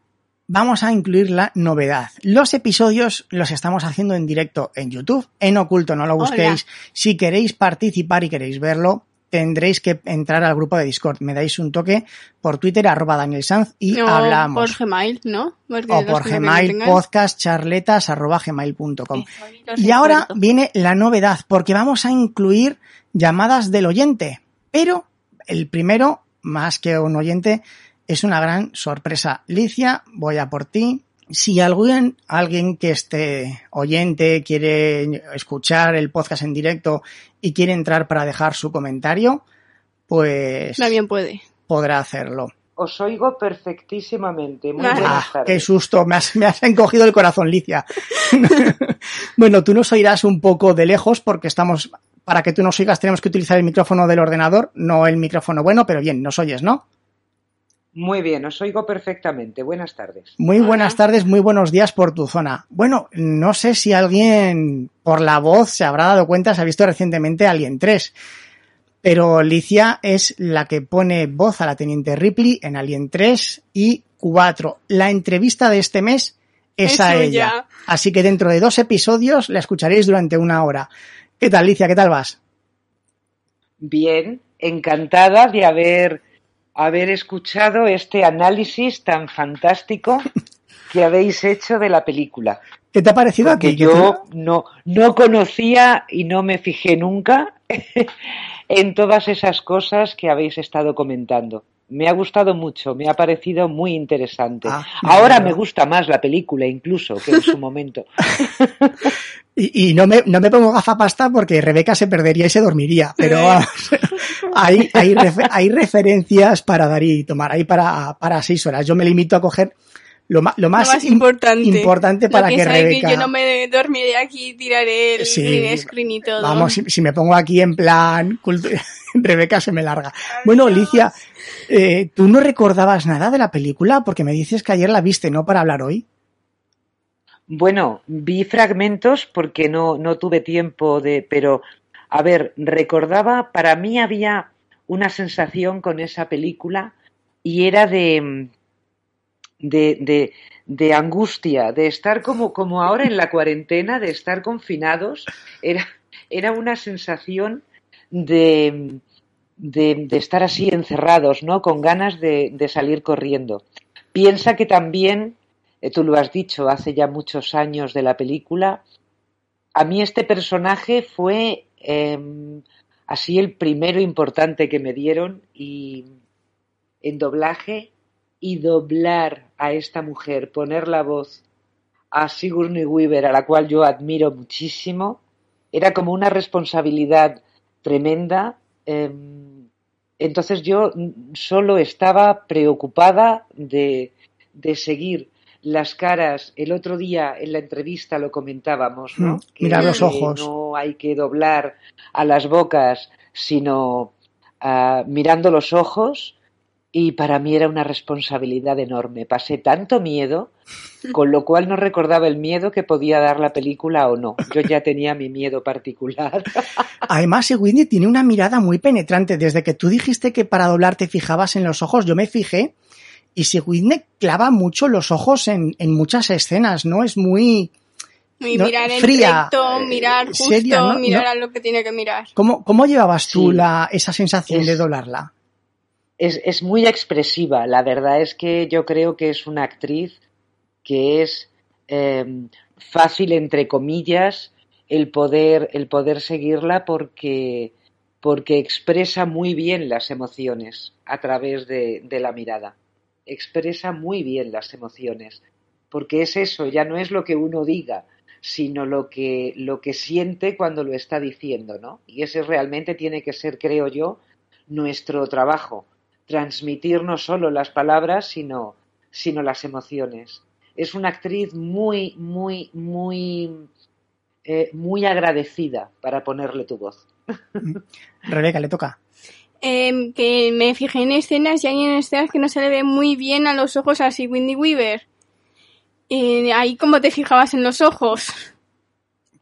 S1: vamos a incluir la novedad. Los episodios los estamos haciendo en directo en YouTube, en oculto, no lo busquéis. Si queréis participar y queréis verlo, tendréis que entrar al grupo de Discord. Me dais un toque por Twitter, arroba Daniel Sanz, y
S2: No,
S1: hablamos.
S2: por Gmail, ¿no? Porque
S1: o por Gmail, podcast, charletas, arroba gmail.com. Y ahora viene la novedad, porque vamos a incluir llamadas del oyente. Pero el primero, más que un oyente, es una gran sorpresa. Licia, voy a por ti. Si alguien, alguien que esté oyente quiere escuchar el podcast en directo y quiere entrar para dejar su comentario, pues
S2: También puede.
S1: podrá hacerlo.
S10: Os oigo perfectísimamente. Muy
S2: Ah,
S10: buenas
S1: Ah,
S10: tardes.
S1: qué susto, me has, me has encogido el corazón, Licia. bueno, tú nos oirás un poco de lejos porque estamos, para que tú nos oigas tenemos que utilizar el micrófono del ordenador, no el micrófono bueno, pero bien, nos oyes, ¿no?
S10: Muy bien, os oigo perfectamente. Buenas tardes.
S1: Muy buenas tardes, muy buenos días por tu zona. Bueno, no sé si alguien por la voz se habrá dado cuenta, se ha visto recientemente Alien 3. Pero Licia es la que pone voz a la teniente Ripley en Alien 3 y 4. La entrevista de este mes es,
S2: Es
S1: a
S2: suya.
S1: ella. Así que dentro de dos episodios la escucharéis durante una hora. ¿Qué tal, Licia? ¿Qué tal vas?
S10: Bien, encantada de haber, haber escuchado este análisis tan fantástico que habéis hecho de la película.
S1: ¿Qué te ha parecido
S10: Porque
S1: aquí?
S10: yo no, no conocía y no me fijé nunca en todas esas cosas que habéis estado comentando. Me ha gustado mucho, me ha parecido muy interesante.
S1: Ah,
S10: Ahora
S1: me
S10: me gusta más la película incluso que en su momento.
S1: Y, y no, me, no me pongo gafapasta porque Rebeca se perdería y se dormiría, pero vamos, hay, hay, hay referencias para dar y tomar, hay para, para seis horas. Yo me limito a coger lo, ma- lo más,
S2: Lo más
S1: im-
S2: importante.
S1: importante para
S2: Lo
S1: que, Rebeca...
S2: que yo no me dormiré aquí tiraré el
S1: Sí.
S2: green screen y todo.
S1: Vamos, si, si me pongo aquí en plan, Rebeca se me larga. Bueno, Alicia, eh, ¿tú no recordabas nada de la película? Porque me dices que ayer la viste, ¿no? Para hablar hoy.
S10: Bueno, vi fragmentos porque no, no tuve tiempo de, pero a ver, recordaba, para mí había una sensación con esa película y era de, de, de, de angustia, de estar como, como ahora en la cuarentena, de estar confinados, era, era una sensación de, de, estar así encerrados, ¿no? Con ganas de, de salir corriendo. Piensa que también, eh, tú lo has dicho, hace ya muchos años de la película, a mí este personaje fue eh, así el primero importante que me dieron y en doblaje y doblar a esta mujer, poner la voz a Sigourney Weaver, a la cual yo admiro muchísimo, era como una responsabilidad tremenda. eh, entonces yo mm, solo estaba preocupada de, de seguir las caras. El otro día en la entrevista lo comentábamos, ¿no?
S1: Mm, mirar los
S10: que
S1: ojos.
S10: No hay que doblar a las bocas, sino ah, mirando los ojos. Y para mí era una responsabilidad enorme. Pasé tanto miedo, con lo cual no recordaba el miedo que podía dar la película o no. Yo ya tenía mi miedo particular.
S1: Además, Whitney tiene una mirada muy penetrante. Desde que tú dijiste que para doblar te fijabas en los ojos, yo me fijé y Whitney clava mucho los ojos en, en muchas escenas, ¿no? Es muy...
S2: Y
S1: no,
S2: mirar en
S1: fría,
S2: recto,
S1: eh,
S2: mirar justo,
S1: seria, ¿no?
S2: mirar
S1: No.
S2: a lo que tiene que mirar.
S1: ¿Cómo, cómo llevabas tú
S10: Sí.
S1: la, esa sensación
S10: Es-
S1: de doblarla?
S10: Es, es muy expresiva. La verdad es que yo creo que es una actriz que es eh, fácil, entre comillas, el poder, el poder seguirla porque, porque expresa muy bien las emociones a través de, de la mirada. Expresa muy bien las emociones. Porque es eso, ya no es lo que uno diga, sino lo que, lo que siente cuando lo está diciendo, ¿no? Y ese realmente tiene que ser, creo yo, nuestro trabajo. Transmitir no solo las palabras, sino, sino las emociones. Es una actriz muy, muy, muy, eh, muy agradecida para ponerle tu voz.
S1: Rebeca, le toca.
S2: Em, que me fijé en escenas y hay en escenas que no se le ve muy bien a los ojos a Sigourney Weaver. Eh, ahí como te fijabas en los ojos.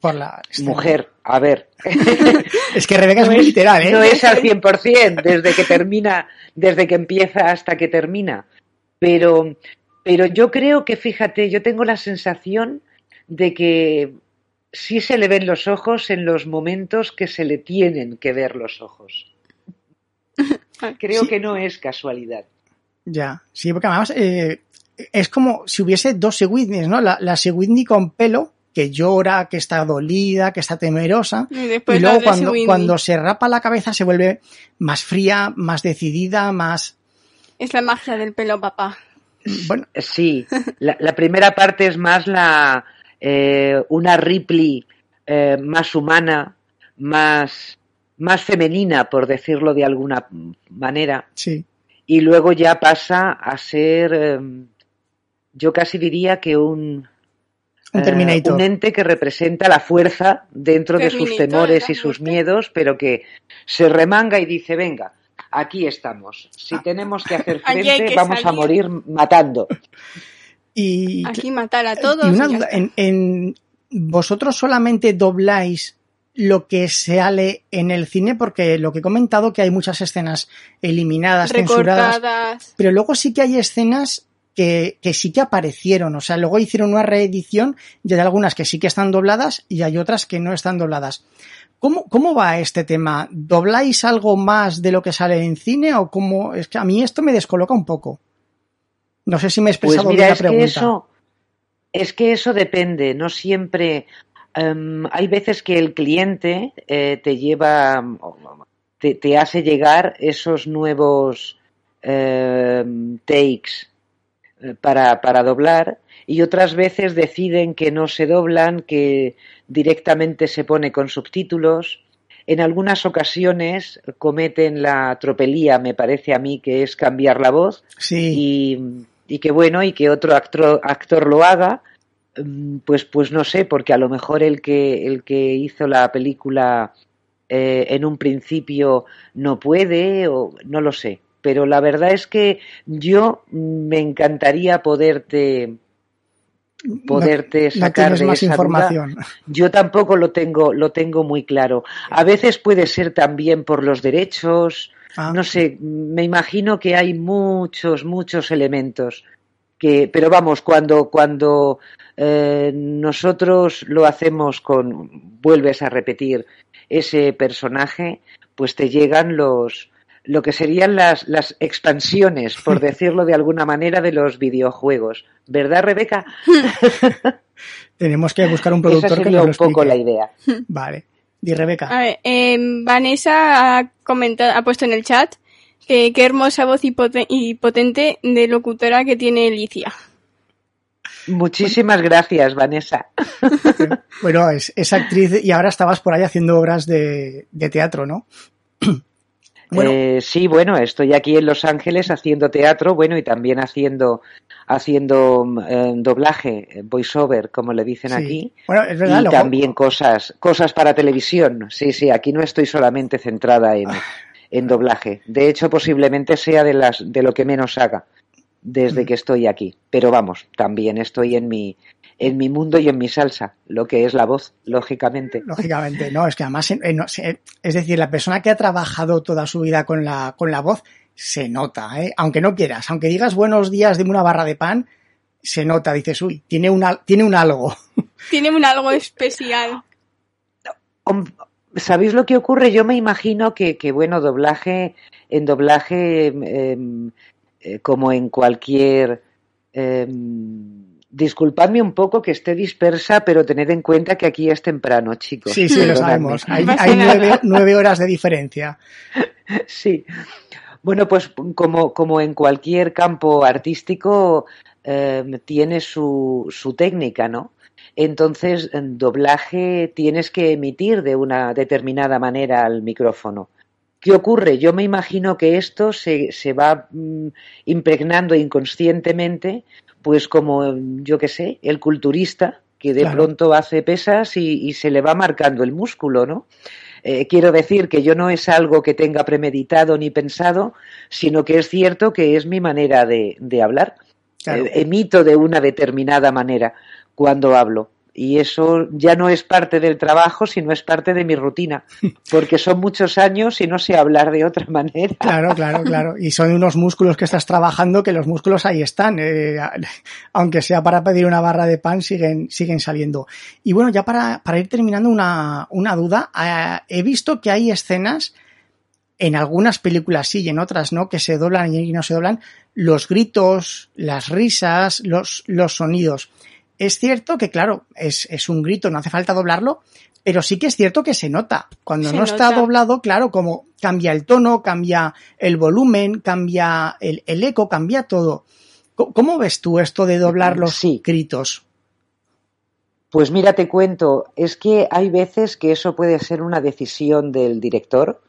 S1: Por la
S10: Mujer, a ver.
S1: Es que Rebeca es
S10: No
S1: muy
S10: es-
S1: literal, ¿eh?
S10: No es al 100%, desde que termina, desde que empieza hasta que termina. Pero, pero yo creo que, fíjate, yo tengo la sensación de que sí se le ven los ojos en los momentos que se le tienen que ver los ojos. Creo
S1: Sí.
S10: que no es casualidad.
S1: Ya, sí, porque además eh, es como si hubiese dos Whitneys, ¿no? La, la con pelo, que llora, que está dolida, que está temerosa.
S2: Y después
S1: y luego cuando, cuando se rapa la cabeza se vuelve más fría, más decidida, más...
S2: Es la magia del pelo, papá.
S1: Bueno,
S10: Sí, la, la primera parte es más la eh, una Ripley eh, más humana, más, más femenina, por decirlo de alguna manera,
S1: sí.
S10: y luego ya pasa a ser, eh, yo casi diría que un,
S1: Un
S10: eh,
S1: Terminator.
S10: un ente que representa la fuerza dentro de sus temores y sus miedos, pero que se remanga y dice, venga, aquí estamos. Si tenemos que hacer frente,
S2: que
S10: vamos a
S2: salir".
S10: morir matando.
S1: Y,
S2: Aquí matar a todos.
S1: y una duda, en, en- ¿vosotros solamente dobláis lo que sale en el cine? Porque lo que he comentado que hay muchas escenas eliminadas, censuradas, pero luego sí que hay escenas que, que sí que aparecieron, o sea, luego hicieron una reedición y hay algunas que sí que están dobladas y hay otras que no están dobladas. ¿Cómo, cómo va este tema? ¿Dobláis algo más de lo que sale en cine o cómo? Es que a mí esto me descoloca un poco. No sé si me he
S10: Pues
S1: expresado
S10: mira,
S1: bien la
S10: es que
S1: pregunta.
S10: eso, es que eso depende, no siempre. em, hay veces que el cliente eh, te lleva, te, te hace llegar esos nuevos, eh, takes para, para doblar y otras veces deciden que no se doblan, que directamente se pone con subtítulos. En algunas ocasiones cometen la tropelía, me parece a mí, que es cambiar la voz
S1: Sí,
S10: y, y que bueno, y que otro actor, actor lo haga, mm, pues, pues no sé, porque a lo mejor el que, el que hizo la película eh, en un principio no puede, o no lo sé. Pero la verdad es que yo me encantaría poderte poderte
S1: no
S10: sacar de
S1: más
S10: esa duda.
S1: información.
S10: Yo tampoco lo tengo, lo tengo muy claro. A veces puede ser también por los derechos,
S1: Ah.
S10: no sé, me imagino que hay muchos, muchos elementos. Que, pero vamos, cuando, cuando eh, nosotros lo hacemos con, vuelves a repetir ese personaje, pues te llegan los, lo que serían las, las expansiones, por decirlo de alguna manera, de los videojuegos. ¿Verdad, Rebeca?
S1: Tenemos que buscar un
S10: Esa
S1: productor que nos lo
S10: un poco
S1: explique.
S10: la idea.
S1: Vale. Di Rebeca.
S2: A ver, eh, Vanessa ha comentado, ha puesto en el chat que qué hermosa voz y, poten- y potente de locutora que tiene Alicia.
S10: Muchísimas gracias, Vanessa.
S1: Bueno, es, es actriz y ahora estabas por ahí haciendo obras de, de teatro, ¿no? Bueno.
S10: Eh, sí, bueno, estoy aquí en Los Ángeles haciendo teatro, bueno, y también haciendo, haciendo eh, doblaje, eh, voiceover, como le dicen
S1: Sí.
S10: aquí.
S1: Bueno, es verdad,
S10: y también cosas, cosas para televisión. Sí, sí, aquí no estoy solamente centrada en, en doblaje. De hecho, posiblemente sea de las, de lo que menos haga
S1: Mm.
S10: desde que estoy aquí. Pero vamos, también estoy en mi, en mi mundo y en mi salsa, lo que es la voz, lógicamente.
S1: Lógicamente, no, es que además, eh, no, se- es decir, la persona que ha trabajado toda su vida con la, con la voz, se nota, ¿eh? aunque no quieras, aunque digas buenos días, dime una barra de pan, se nota, dices, uy, tiene, una, tiene un algo.
S2: Tiene un algo especial.
S10: ¿Sabéis lo que ocurre? Yo me imagino que, que bueno, doblaje, en doblaje, em, eh, como en cualquier... em, disculpadme un poco que esté dispersa, pero tened en cuenta que aquí es temprano, chicos.
S1: Sí, sí, lo sabemos. Hay, nueve horas de diferencia.
S10: Sí. Bueno, pues como, como en cualquier campo artístico, eh, tiene su, su técnica, ¿no? Entonces, en doblaje tienes que emitir de una determinada manera al micrófono. ¿Qué ocurre? Yo me imagino que esto se, se va mm, impregnando inconscientemente, pues como, yo qué sé, el culturista, que de
S1: Claro.
S10: pronto hace pesas y, y se le va marcando el músculo, ¿no? Eh, quiero decir que yo no es algo que tenga premeditado ni pensado, sino que es cierto que es mi manera de, de hablar.
S1: Claro.
S10: Eh, emito de una determinada manera cuando hablo. Y eso ya no es parte del trabajo, sino es parte de mi rutina, porque son muchos años y no sé hablar de otra manera.
S1: Claro, claro, claro. Y son unos músculos que estás trabajando que los músculos ahí están. eh, aunque sea para pedir una barra de pan, siguen, siguen saliendo. Y bueno, ya para, para ir terminando una, una duda, eh, he visto que hay escenas en algunas películas sí y en otras no, que se doblan y no se doblan, los gritos, las risas, los, los sonidos. Es cierto que, claro, es, es un grito, no hace falta doblarlo, pero sí que es cierto que se nota. Cuando
S2: Se
S1: no está doblado, claro, como cambia el tono, cambia el volumen, cambia el, el eco, cambia todo. ¿Cómo ves tú esto de doblar los
S10: Sí.
S1: gritos?
S10: Pues mira, te cuento, es que hay veces que eso puede ser una decisión del director,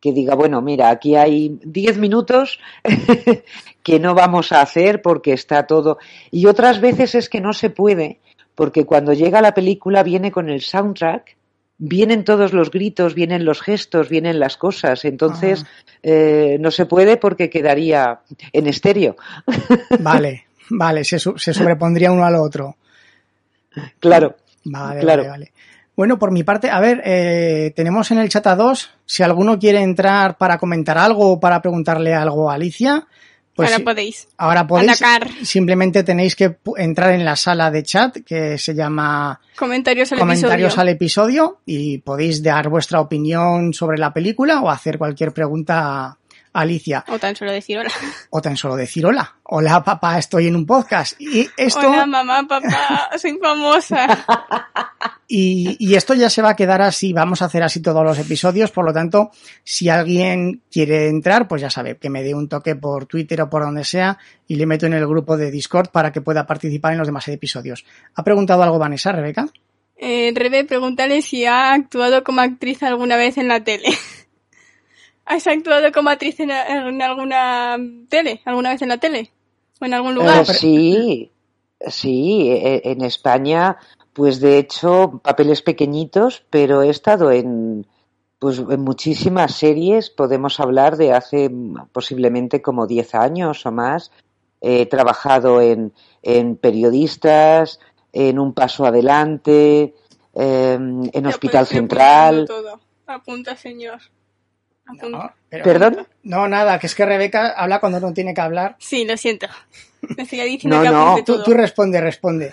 S10: que diga, bueno, mira, aquí hay 10 minutos que no vamos a hacer porque está todo. Y otras veces es que no se puede, porque cuando llega la película viene con el soundtrack, vienen todos los gritos, vienen los gestos, vienen las cosas. Entonces, eh, no se puede porque quedaría en estéreo.
S1: Vale, vale, se, se sobrepondría uno al otro.
S10: Claro.
S1: Vale,
S10: Claro.
S1: vale, vale. Bueno, por mi parte, a ver, eh, tenemos en el chat a dos. Si alguno quiere entrar para comentar algo o para preguntarle algo a Alicia, pues
S2: Ahora podéis.
S1: ahora podéis.
S2: atacar.
S1: Simplemente tenéis que entrar en la sala de chat que se llama
S2: Comentarios al
S1: comentarios
S2: episodio.
S1: al episodio y podéis dar vuestra opinión sobre la película o hacer cualquier pregunta Alicia.
S2: O tan solo decir hola.
S1: O tan solo decir hola. Hola papá, estoy en un podcast. Y esto...
S2: Hola mamá, papá, soy famosa.
S1: Y, y, esto ya se va a quedar así, vamos a hacer así todos los episodios, por lo tanto, si alguien quiere entrar, pues ya sabe, que me dé un toque por Twitter o por donde sea y le meto en el grupo de Discord para que pueda participar en los demás episodios. ¿Ha preguntado algo Vanessa, Rebeca?
S2: Eh, Rebe, pregúntale si ha actuado como actriz alguna vez en la tele. ¿Has actuado como actriz en, en alguna tele? ¿Alguna vez en la tele? ¿O en algún lugar?
S10: Eh, sí, sí, e, en España pues de hecho, papeles pequeñitos, pero he estado en, pues, en muchísimas series. Podemos hablar de hace posiblemente como 10 años o más. He trabajado en, en periodistas, en Un Paso Adelante, eh, en
S2: Ya,
S10: Hospital Central.
S2: todo. Apunta, señor.
S1: Pero-
S10: ¿Perdón?
S1: No, nada, que es que Rebeca habla cuando no tiene que hablar.
S2: Sí, lo siento. Me estoy diciendo
S10: No,
S2: que
S10: no,
S2: apunte
S1: Tú,
S2: todo.
S1: tú responde, responde.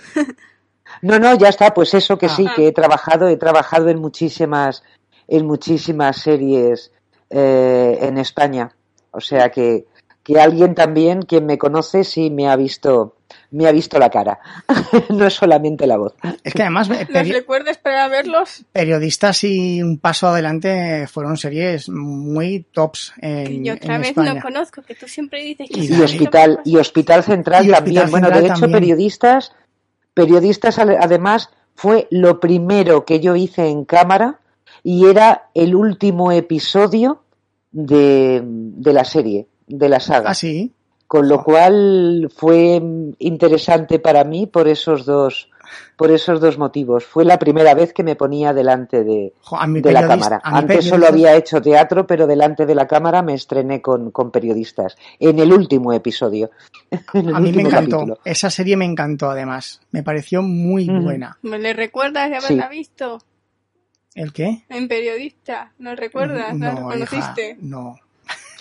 S10: No, no, ya está, pues eso que
S1: Ah.
S10: sí, que he trabajado, he trabajado en muchísimas, en muchísimas series eh, en España. O sea que, que alguien también, quien me conoce, sí me ha visto, me ha visto la cara. no es solamente la voz.
S1: Es que además eh,
S2: ¿Los recuerdas para verlos?
S1: periodistas y un paso adelante fueron series muy tops en,
S2: Que yo otra
S1: en
S2: vez
S1: España.
S2: no conozco, que tú siempre dices que
S1: Y
S10: Hospital, y Hospital Central
S1: Y
S10: también.
S1: Hospital
S10: bueno, de hecho,
S1: también.
S10: periodistas, periodistas además fue lo primero que yo hice en cámara y era el último episodio de, de la serie, de la saga.
S1: Ah, sí.
S10: Con lo cual fue interesante para mí por esos dos, por esos dos motivos. Fue la primera vez que me ponía delante de, la cámara. Antes solo había hecho teatro, pero delante de la cámara me estrené con, con periodistas. En el último episodio. En el
S1: A mí me encantó.
S10: capítulo.
S1: Esa serie me encantó además. Me pareció muy buena.
S2: ¿Me le recuerdas de
S10: Sí.
S2: haberla visto?
S1: ¿El qué?
S2: En periodista. ¿No recuerdas? ¿No,
S1: No,
S2: lo
S1: hija,
S2: conociste?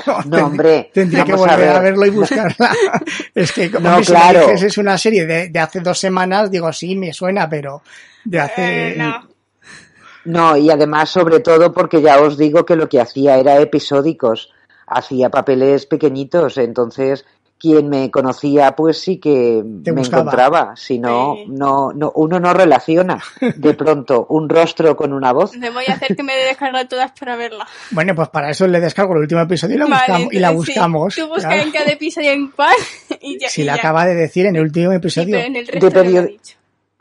S1: No.
S10: No, hombre.
S1: Tendría que
S10: a
S1: volver a,
S10: ver.
S1: verlo y buscarla. es que como
S10: No,
S1: si me
S10: claro.
S1: dices es una serie de, de hace dos semanas, digo, sí, me suena, pero de hace...
S2: Eh, no.
S10: No, y además, sobre todo, porque ya os digo que lo que hacía era episódicos. Hacía papeles pequeñitos, entonces quien me conocía pues sí que me
S1: buscaba.
S10: encontraba, si no,
S2: Sí.
S10: no, no, uno no relaciona de pronto un rostro con una voz.
S2: Le voy a hacer que me descargue todas para verla.
S1: Bueno, pues para eso le descargo el último episodio y la,
S2: Vale,
S1: buscamos, y la
S2: sí,
S1: buscamos.
S2: Tú buscas
S1: claro.
S2: en cada episodio en cuál y ya.
S1: Si
S2: y ya.
S1: acaba de decir en el último
S2: Sí,
S1: episodio.
S2: pero en el resto
S10: De
S2: no lo he dicho.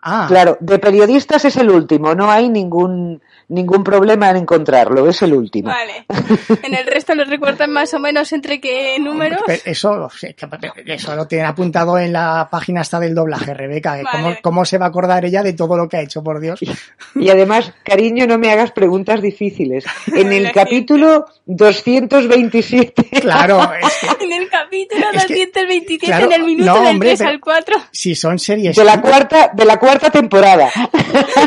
S1: Ah,
S10: Claro, de periodistas es el último, no hay ningún, ningún problema en encontrarlo, es el último.
S2: Vale. En el resto lo recuerdan más o menos entre qué números.
S1: Eso, eso lo tienen apuntado en la página hasta del doblaje, Rebeca.
S2: Vale.
S1: ¿Cómo, ¿Cómo se va a acordar ella de todo lo que ha hecho, por Dios?
S10: Y además, cariño, no me hagas preguntas difíciles. En el capítulo 227,
S1: Claro, es que
S2: En el capítulo
S1: Es que,
S2: 227,
S1: claro,
S2: en el minuto
S1: no,
S2: del
S1: hombre,
S2: 3
S1: pero-
S2: al 4.
S1: si son series...
S10: de la cuarta, de la cuarta temporada.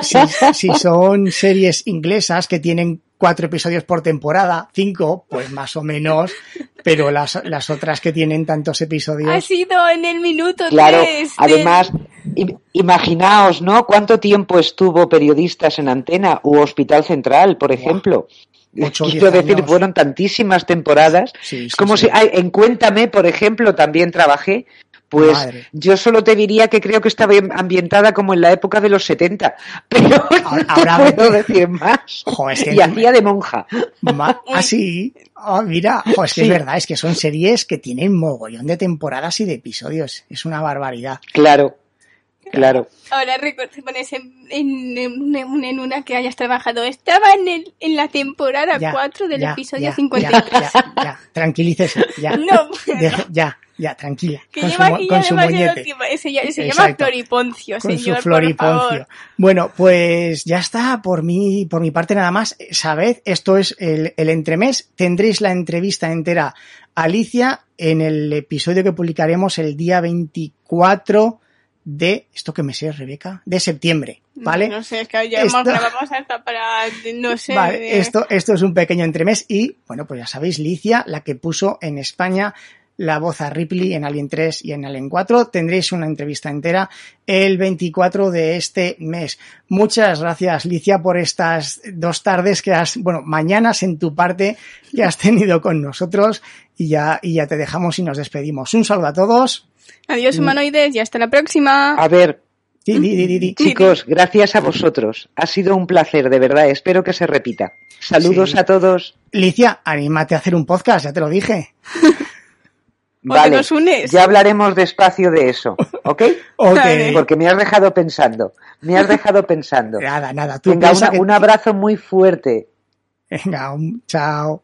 S1: si, si son series inglesas que tienen cuatro episodios por temporada, cinco, pues más o menos, pero las, las otras que tienen tantos episodios...
S2: Ha sido en el minuto
S10: Claro,
S2: 3.
S10: además, im- imaginaos, ¿no? ¿Cuánto tiempo estuvo periodistas en antena u Hospital Central, por ejemplo?
S1: Ocho o
S10: Quiero decir,
S1: años.
S10: fueron tantísimas temporadas.
S1: Sí,
S10: como
S1: sí.
S10: si, ay, en Cuéntame, por ejemplo, también trabajé. Pues
S1: Madre.
S10: yo solo te diría que creo que estaba ambientada como en la época de los 70, pero
S1: Ahora-
S10: no
S1: ahora
S10: puedo decir más.
S1: Jo, es que
S10: y hacía de monja.
S1: Ma- ah, sí. Ah, mira, jo, es que
S10: Sí.
S1: es verdad, es que son series que tienen mogollón de temporadas y de episodios. Es una barbaridad.
S10: Claro, claro.
S2: Ahora recuerda, te pones en, en, en- en una que hayas trabajado. Estaba en, el, en la temporada
S1: Ya,
S2: 4 del
S1: ya,
S2: episodio
S1: ya,
S2: 53.
S1: Ya, ya, ya, tranquilícese, ya.
S2: No,
S1: ya, ya, tranquila.
S2: que
S1: con su,
S2: lleva
S1: mo-
S2: aquí
S1: con
S2: ya
S1: su
S2: demasiado
S1: moñete.
S2: tiempo. Se llama. Floriponcio,
S1: con
S2: señor,
S1: su floriponcio.
S2: por favor.
S1: Bueno, pues ya está por mi, por mi parte nada más. Sabed, esto es el, el entremés. Tendréis la entrevista entera a Alicia en el episodio que publicaremos el día 24 de, esto que me sé, Rebeca, de septiembre, ¿vale?
S2: No sé, es que ya
S1: Esto-
S2: hemos grabado hasta para, no sé.
S1: Vale,
S2: de-
S1: esto, esto es un pequeño entremés y, bueno, pues ya sabéis, Licia, la que puso en España la voz a Ripley en Alien 3 y en Alien 4. Tendréis una entrevista entera el 24 de este mes. Muchas gracias, Licia, por estas dos tardes que has, bueno, mañanas en tu parte que has tenido con nosotros y ya, y ya te dejamos y nos despedimos. Un saludo a todos.
S2: Adiós, humanoides, y hasta la próxima.
S10: A ver,
S1: Di, di, di, di, di.
S10: chicos, gracias a vosotros. Ha sido un placer, de verdad. Espero que se repita. Saludos
S1: Sí.
S10: a todos.
S1: Licia, anímate a hacer un podcast, ya te lo dije.
S2: O te nos unes.
S10: ya hablaremos despacio de eso, ¿ok?
S1: Ok.
S2: Vale.
S10: Porque me has dejado pensando. Me has dejado pensando.
S1: Nada, nada, tú
S10: Venga, una-
S1: que-
S10: un abrazo muy fuerte.
S1: Venga, un chao.